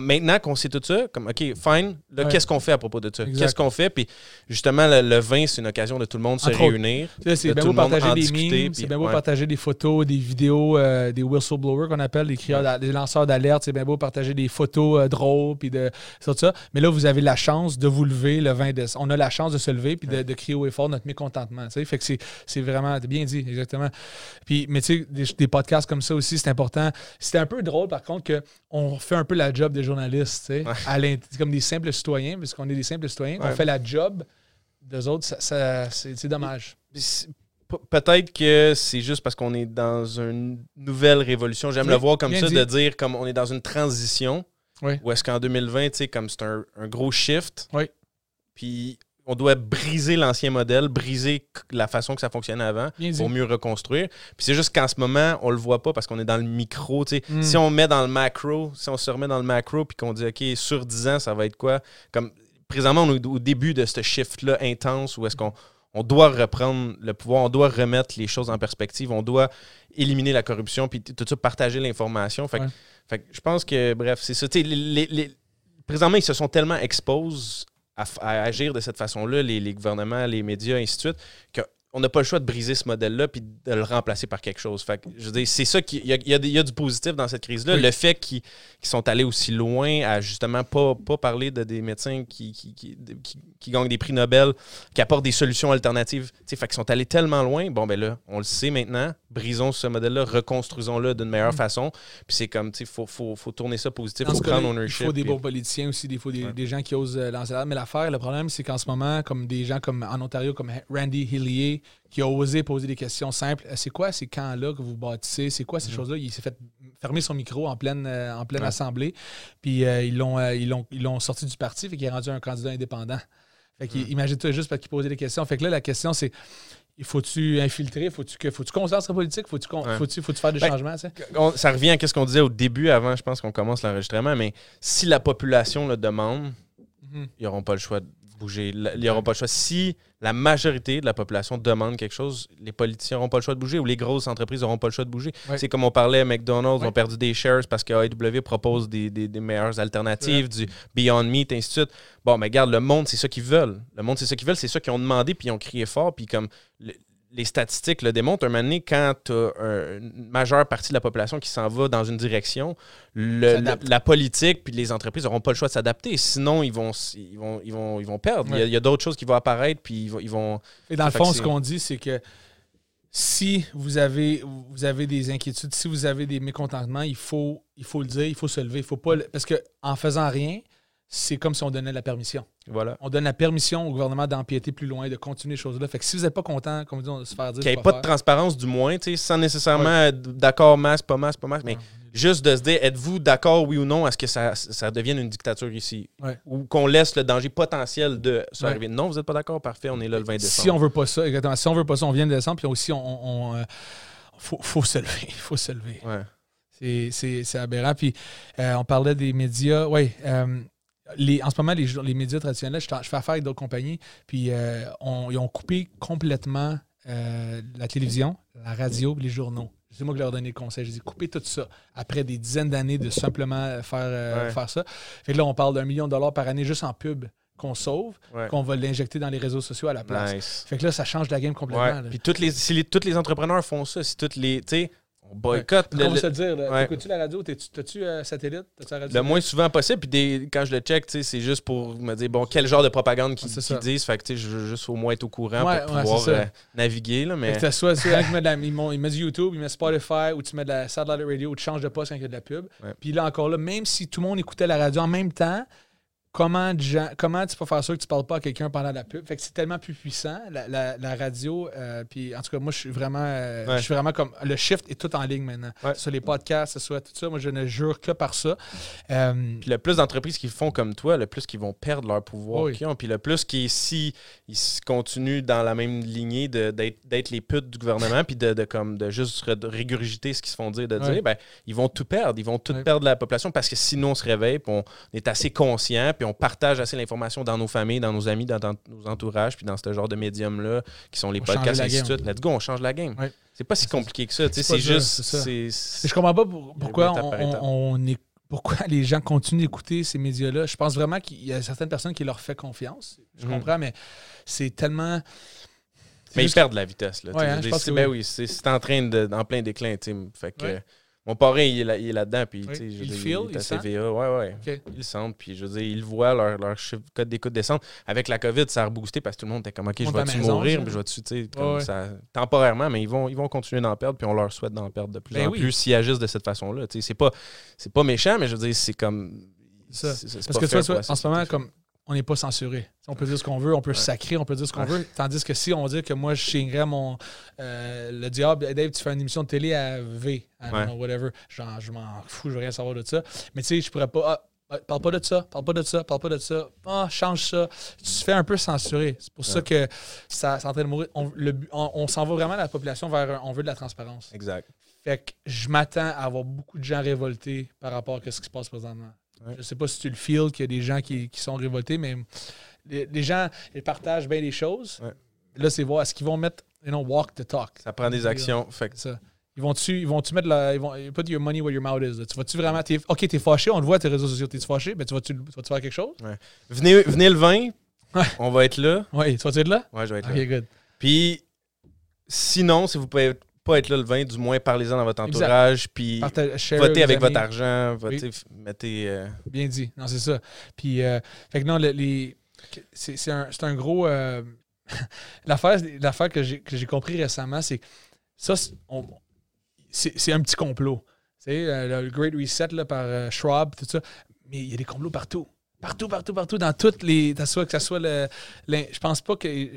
maintenant qu'on sait tout ça, comme OK, fine, là, qu'est-ce qu'on fait à propos de ça? Qu'est-ce qu'on fait? Puis justement, le, vin, c'est une occasion de tout le monde se réunir. C'est bien beau partager des memes, c'est bien beau partager des photos, des vidéos, euh, des whistleblowers qu'on appelle, des, crieurs, des lanceurs d'alerte. C'est bien beau partager des photos euh, drôles, puis de tout ça. Mais là, vous avez la chance de vous lever le 20 décembre. On a la chance de se lever, puis de, crier haut et fort notre mécontentement. Fait que c'est vraiment, bien dit, exactement. Puis, mais tu sais, des, podcasts comme ça aussi, c'est important. C'était un peu drôle, par contre, qu'on fait un peu la job des journalistes, comme des simples citoyens, puisqu'on est des simples citoyens, on fait la job des autres, ça, c'est dommage. Peut-être que c'est juste parce qu'on est dans une nouvelle révolution. J'aime le voir comme ça, de dire comme on est dans une transition. Ou est-ce qu'en 2020, tu sais, comme c'est un, gros shift, oui. puis on doit briser l'ancien modèle, briser la façon que ça fonctionnait avant pour mieux reconstruire. Puis c'est juste qu'en ce moment, on le voit pas parce qu'on est dans le micro. Hmm. Si on met dans le macro, si on se remet dans le macro puis qu'on dit OK, sur 10 ans, ça va être quoi? Comme présentement, on est au début de ce shift-là intense où est-ce qu'on on doit reprendre le pouvoir, on doit remettre les choses en perspective, on doit éliminer la corruption, puis tout ça, partager l'information. Fait, fait, je pense que, bref, c'est ça. Les, présentement, ils se sont tellement exposés à, agir de cette façon-là, les, gouvernements, les médias, ainsi de suite, on n'a pas le choix de briser ce modèle-là puis de le remplacer par quelque chose. Fait je veux c'est ça qui. Il y a, du positif dans cette crise-là. Le fait qu'ils sont allés aussi loin à justement pas, pas parler de des médecins qui, qui, qui, gagnent des prix Nobel, qui apportent des solutions alternatives. Fait qu'ils sont allés tellement loin. Bon, ben là, on le sait maintenant. Brisons ce modèle-là, reconstruisons-le d'une meilleure mm. façon. Puis c'est comme, il faut, faut, faut, tourner ça positif, il faut prendre ownership. Il faut des bons politiciens aussi, il faut des, gens qui osent euh, lancer Mais l'affaire, le problème, c'est qu'en ce moment, comme des gens comme en Ontario, comme Randy Hillier, qui a osé poser des questions simples. Euh, c'est quoi ces camps-là que vous bâtissez? C'est quoi ces mhm. choses-là? Il s'est fait fermer son micro en pleine, euh, en pleine assemblée. Puis euh, ils l'ont ils l'ont sorti du parti, fait qu'il est rendu un candidat indépendant. Fait mhm. imagine-toi juste parce qu'il posait des questions. Fait que là, la question, c'est il faut-tu infiltrer? Faut-tu que faut-tu concentrer politique? Faut-tu faut faut faire des ben, changements? ça revient à ce qu'on disait au début avant, je pense qu'on commence l'enregistrement, mais si la population le demande, mhm. ils n'auront pas le choix de bouger. Ils n'auront pas le choix. Si la majorité de la population demande quelque chose, les politiciens n'auront pas le choix de bouger ou les grosses entreprises n'auront pas le choix de bouger. C'est comme on parlait, McDonald's ont perdu des shares parce que AEW propose des, meilleures alternatives, du Beyond Meat, ainsi de suite. Bon, mais regarde, le monde, c'est ça qu'ils veulent. Le monde, c'est ça qu'ils veulent, c'est ça qu'ils ont demandé, puis ils ont crié fort, puis comme les statistiques le démontrent, un moment donné, quand tu as une majeure partie de la population qui s'en va dans une direction, la politique puis les entreprises n'auront pas le choix de s'adapter. Sinon, ils vont, ils vont, ils vont, ils vont perdre. Il y a, d'autres choses qui vont apparaître, puis ils vont... Et dans le fond, ce qu'on dit, c'est que si vous avez, vous avez des inquiétudes, si vous avez des mécontentements, il faut, il faut le dire, il faut se lever. Il faut pas... Parce qu'en faisant rien, c'est comme si on donnait la permission. Voilà. On donne la permission au gouvernement d'empiéter plus loin, de continuer ces choses-là. Fait que si vous n'êtes pas content, comme on dit, de se faire dire. Qu'il n'y ait pas, de transparence, du moins, sans nécessairement être d'accord, masse, pas masse, pas masse, mais juste de se dire êtes-vous d'accord, oui ou non, à ce que ça, ça devienne une dictature ici? Ou qu'on laisse le danger potentiel de ça arriver. Non, vous n'êtes pas d'accord, parfait, on est là le 20 décembre. Si on veut pas ça, exactement. Si on veut pas ça, on vient de décembre, puis aussi, on. Euh, faut, faut se lever. Il faut se lever. C'est aberrant. Puis euh, on parlait des médias. Oui. Euh, en ce moment, les, les médias traditionnels, je, fais affaire avec d'autres compagnies, puis euh, ils ont coupé complètement euh, la télévision, la radio, les journaux. C'est moi qui leur donné le conseil. J'ai dit, coupez tout ça. Après des dizaines d'années de simplement faire, euh, faire ça. Fait que là, on parle d'un million de dollars par année juste en pub qu'on sauve, qu'on va l'injecter dans les réseaux sociaux à la place. Fait que là, ça change la game complètement. Puis toutes les, si tous les entrepreneurs font ça, si toutes les. On boycotte. Ouais. Le, se le dire. Écoutes-tu la radio? T'as-tu euh, satellite? le moins souvent possible. Puis des, quand je le check, c'est juste pour me dire, bon, quel genre de propagande qu'ils disent. Fait que je veux juste au moins être au courant pour pouvoir euh, naviguer. Là, mais... Que soit, c'est met de la, il, met du YouTube, il met Spotify, ou tu mets de la satellite radio, ou tu changes de poste quand il y a de la pub. Puis là, encore là, même si tout le monde écoutait la radio en même temps, comment, comment tu peux faire ça que tu parles pas à quelqu'un pendant la pub? Fait que c'est tellement plus puissant, la, radio. Euh, puis en tout cas, moi, je suis vraiment. Euh, je suis vraiment comme. Le shift est tout en ligne maintenant. Sur les podcasts, ce soit tout ça. Moi, je ne jure que par ça. Euh, puis le plus d'entreprises qui font comme toi, le plus qu'ils vont perdre leur pouvoir qu'ils ont. Puis le plus qu'ils, si ils continuent dans la même lignée d'être les putes du gouvernement, puis de, comme, de juste régurgiter ce qu'ils se font dire, de dire, ben, ils vont tout perdre. Ils vont tout perdre la population parce que sinon on se réveille, puis on est assez conscient, puis on partage assez l'information dans nos familles, dans nos amis, dans, nos entourages, puis dans ce genre de médiums-là, qui sont les podcasts, et ainsi de suite. Let's go, on change la game. C'est pas si compliqué que ça. C'est juste. Je comprends pas pourquoi on, est pourquoi les gens continuent d'écouter ces médias-là. Je pense vraiment qu'il y a certaines personnes qui leur font confiance. Je mhm. comprends, mais c'est tellement. Mais ils perdent la vitesse. Là, hein, ben oui, c'est en train de, en plein déclin. Fait que, mon parrain, il est là-dedans. Puis, oui. il, il, feel, il, est à TVA. Ouais, ouais. Okay. Ils le sentent. Puis, je veux dire, ils voient leur, leur code d'écoute descendre. Avec la COVID, ça a reboosté parce que tout le monde était comme, OK, je vais-tu mourir? Puis, je vais-tu, tu sais, ça, temporairement, mais ils vont, ils vont continuer d'en perdre. Puis, on leur souhaite d'en perdre de plus ben en plus s'ils agissent de cette façon-là. Tu sais, c'est pas, pas méchant, mais je veux dire, c'est comme. Ça. Parce que, tu vois, en ce moment, comme on n'est pas censuré. On peut dire ce qu'on veut, on peut sacrer, on peut dire ce qu'on veut. Tandis que si on dit que moi, je chingerais mon. Euh, le diable, Dave, tu fais une émission de télé à V, à whatever. Genre, je m'en fous, je veux rien savoir de ça. Mais tu sais, je pourrais pas. Ah, Parle pas de ça, parle pas de ça, parle pas de ça. Ah, change ça. Tu te fais un peu censurer. C'est pour ça que ça, ça en train de mourir. On, s'en va vraiment la population vers on veut de la transparence. Exact. Fait que je m'attends à avoir beaucoup de gens révoltés par rapport à ce qui se passe présentement. Je sais pas si tu le feels qu'il y a des gens qui, sont révoltés, mais les, gens ils partagent bien les choses. Là, c'est voir est-ce qu'ils vont mettre, you know, walk the talk? Ça prend des actions. Fait ça. Ils vont-tu ils vont -tu mettre la. Ils vont put your money where your mouth is. Tu vas-tu vraiment. Es, ok, t'es fâché, on le voit tes réseaux sociaux, t'es fâché, mais tu vas-tu, vas -tu faire quelque chose? Venez, venez le 20, on va être là. Oui, tu vas être là? Ouais, je vais être là. Ok, good. Puis, sinon, si vous pouvez pas être là le 20, du moins parlez-en dans votre entourage, puis votez avec votre argent, votez, mettez... Euh, Bien dit, non, c'est ça. Puis, euh, fait que non, les, c'est un, un, gros... Euh, l'affaire que j'ai compris récemment, c'est que ça, c'est un petit complot. Tu sais, le Great Reset là, par Schwab, tout ça. Mais il y a des complots partout. Partout, partout, partout, dans toutes les. Que ça soit le. je pense pas que.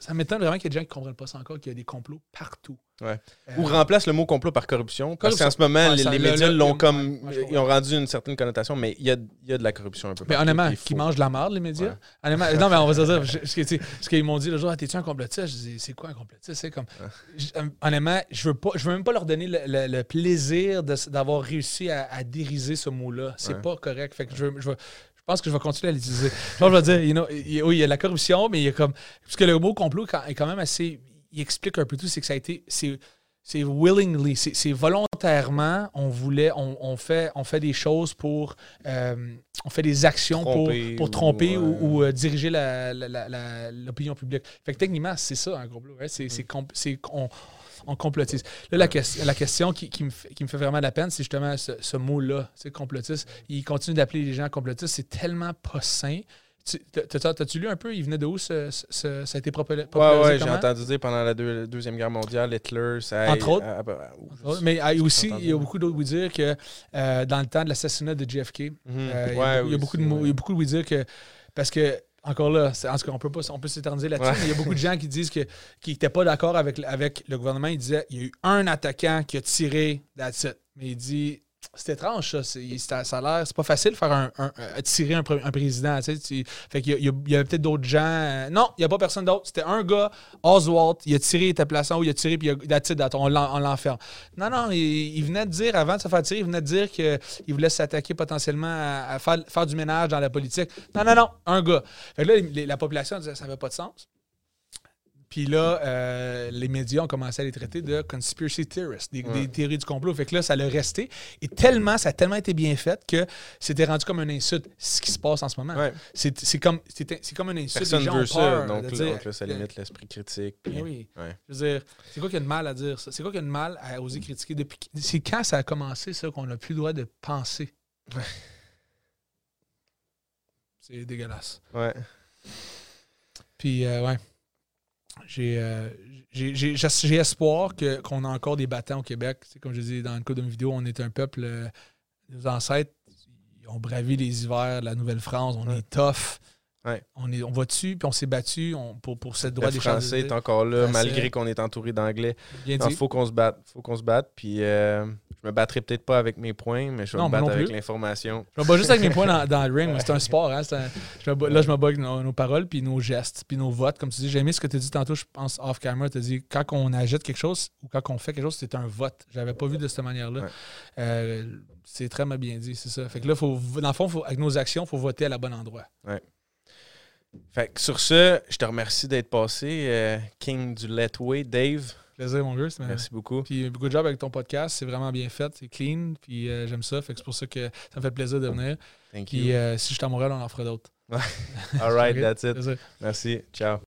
Ça m'étonne vraiment qu'il y ait des gens qui ne comprennent pas ça encore, qu'il y a des complots partout. Ouais. Ou remplace le mot complot par corruption. Parce qu'en ce moment, les, médias l'ont comme. ils ont rendu une certaine connotation, mais il y a, y a de la corruption un peu. Mais honnêtement, qui mangent de la merde, les médias? Honnêtement, non, mais on va dire. ce qu'ils m'ont dit le jour, ah, t'es-tu un complotiste? Je dis, c'est quoi un complotiste? C'est comme. Euh, honnêtement, je veux pas, je veux même pas leur donner le, plaisir d'avoir réussi à, dériser ce mot-là. C'est pas correct. Fait que je, je, je pense que je vais continuer à l'utiliser. je vais dire, you know, oui, il y a la corruption, mais il y a comme. Parce que le mot complot est quand même assez il explique un peu tout, c'est que ça a été. C'est willingly, c'est volontairement, on voulait, on, fait, on fait des choses pour, euh, on fait des actions pour, pour tromper ou, euh, diriger l'opinion publique. Fait que techniquement, c'est ça un complot. Hein? C'est mm. On, complotise. Là, la, question, la question qui, me fait, qui, me fait, vraiment de la peine, c'est justement ce, ce mot-là, complotiste. Il continue d'appeler les gens complotistes. C'est tellement pas sain. T'as-tu lu un peu, il venait de où ce, ce, ça a été popularisé? Oui, ouais, j'ai entendu dire pendant la Deuxième Guerre mondiale, Hitler, ça Entre autres. mais aussi, il y a beaucoup d'autres qui dire que euh, dans le temps de l'assassinat de JFK, il, y a, beaucoup de, il y a beaucoup de dire que. Parce que encore là, en tout cas, on peut, pas, on peut s'éterniser là-dessus, mais il y a beaucoup de gens qui disent que, qu'ils n'étaient pas d'accord avec, avec le gouvernement. Ils disaient il y a eu un attaquant qui a tiré, that's it. Mais il dit c'est étrange, ça. ça a l'air. C'est pas facile de faire un, tirer un, président. Tu fait qu'il y, y, avait peut-être d'autres gens. Euh, non, il n'y a pas personne d'autre. C'était un gars, Oswald, il a tiré, il était placé où il a tiré, puis il a, on l'enferme. Non, non, il, venait de dire, avant de se faire tirer, il venait de dire qu'il voulait s'attaquer potentiellement à, faire, faire, du ménage dans la politique. Non, non, non, un gars. Fait que là, la population disait ça n'avait pas de sens. Puis là, euh, les médias ont commencé à les traiter de conspiracy theorists, des, théories du complot. Fait que là, ça l'a resté. Et tellement, ça a tellement été bien fait que c'était rendu comme une insulte, ce qui se passe en ce moment. C'est comme, comme une insulte. Personne ne veut ça. Donc, là, ça limite l'esprit critique. Eh oui. Je veux dire, c'est quoi qu'il y a de mal à dire ça? C'est quoi qu'il y a de mal à oser critiquer? depuis C'est quand ça a commencé, ça, qu'on n'a plus le droit de penser? C'est dégueulasse. Ouais. Puis, euh, ouais. Euh, j'ai espoir qu'on a encore des battants au Québec. comme je disais dans le cas de mes vidéos, on est un peuple, euh, nos ancêtres, ils ont bravé les hivers, la Nouvelle-France, on est tough. On, est, on va dessus, puis on s'est battu pour, pour cette droit des français est encore là, malgré qu'on est entouré d'anglais. Il faut qu'on se batte. faut qu'on se batte. Puis euh, je me battrai peut-être pas avec mes points, mais je vais me battre avec l'information. Je me bats juste avec mes points dans, le ring. C'est un sport. Hein, là, je me bats avec nos, paroles, puis nos gestes, puis nos votes. Comme tu dis, j'ai aimé ce que tu as dit tantôt, je pense, off-camera. Tu as dit quand on agite quelque chose ou quand on fait quelque chose, c'est un vote. Je l'avais pas vu de cette manière-là. Euh, c'est très bien dit, c'est ça. Fait que là, faut, dans le fond, avec nos actions, il faut voter à la bonne endroit. Fait que sur ce, je te remercie d'être passé, euh, King du Let Way, Dave. Plaisir, mon gars. Merci beaucoup. Puis beaucoup de job avec ton podcast. C'est vraiment bien fait. C'est clean. Puis euh, j'aime ça. Fait que c'est pour ça que ça me fait plaisir de venir. Thank puis euh, si je suis à Montréal, on en fera d'autres. All right, that's it. Merci. Ciao.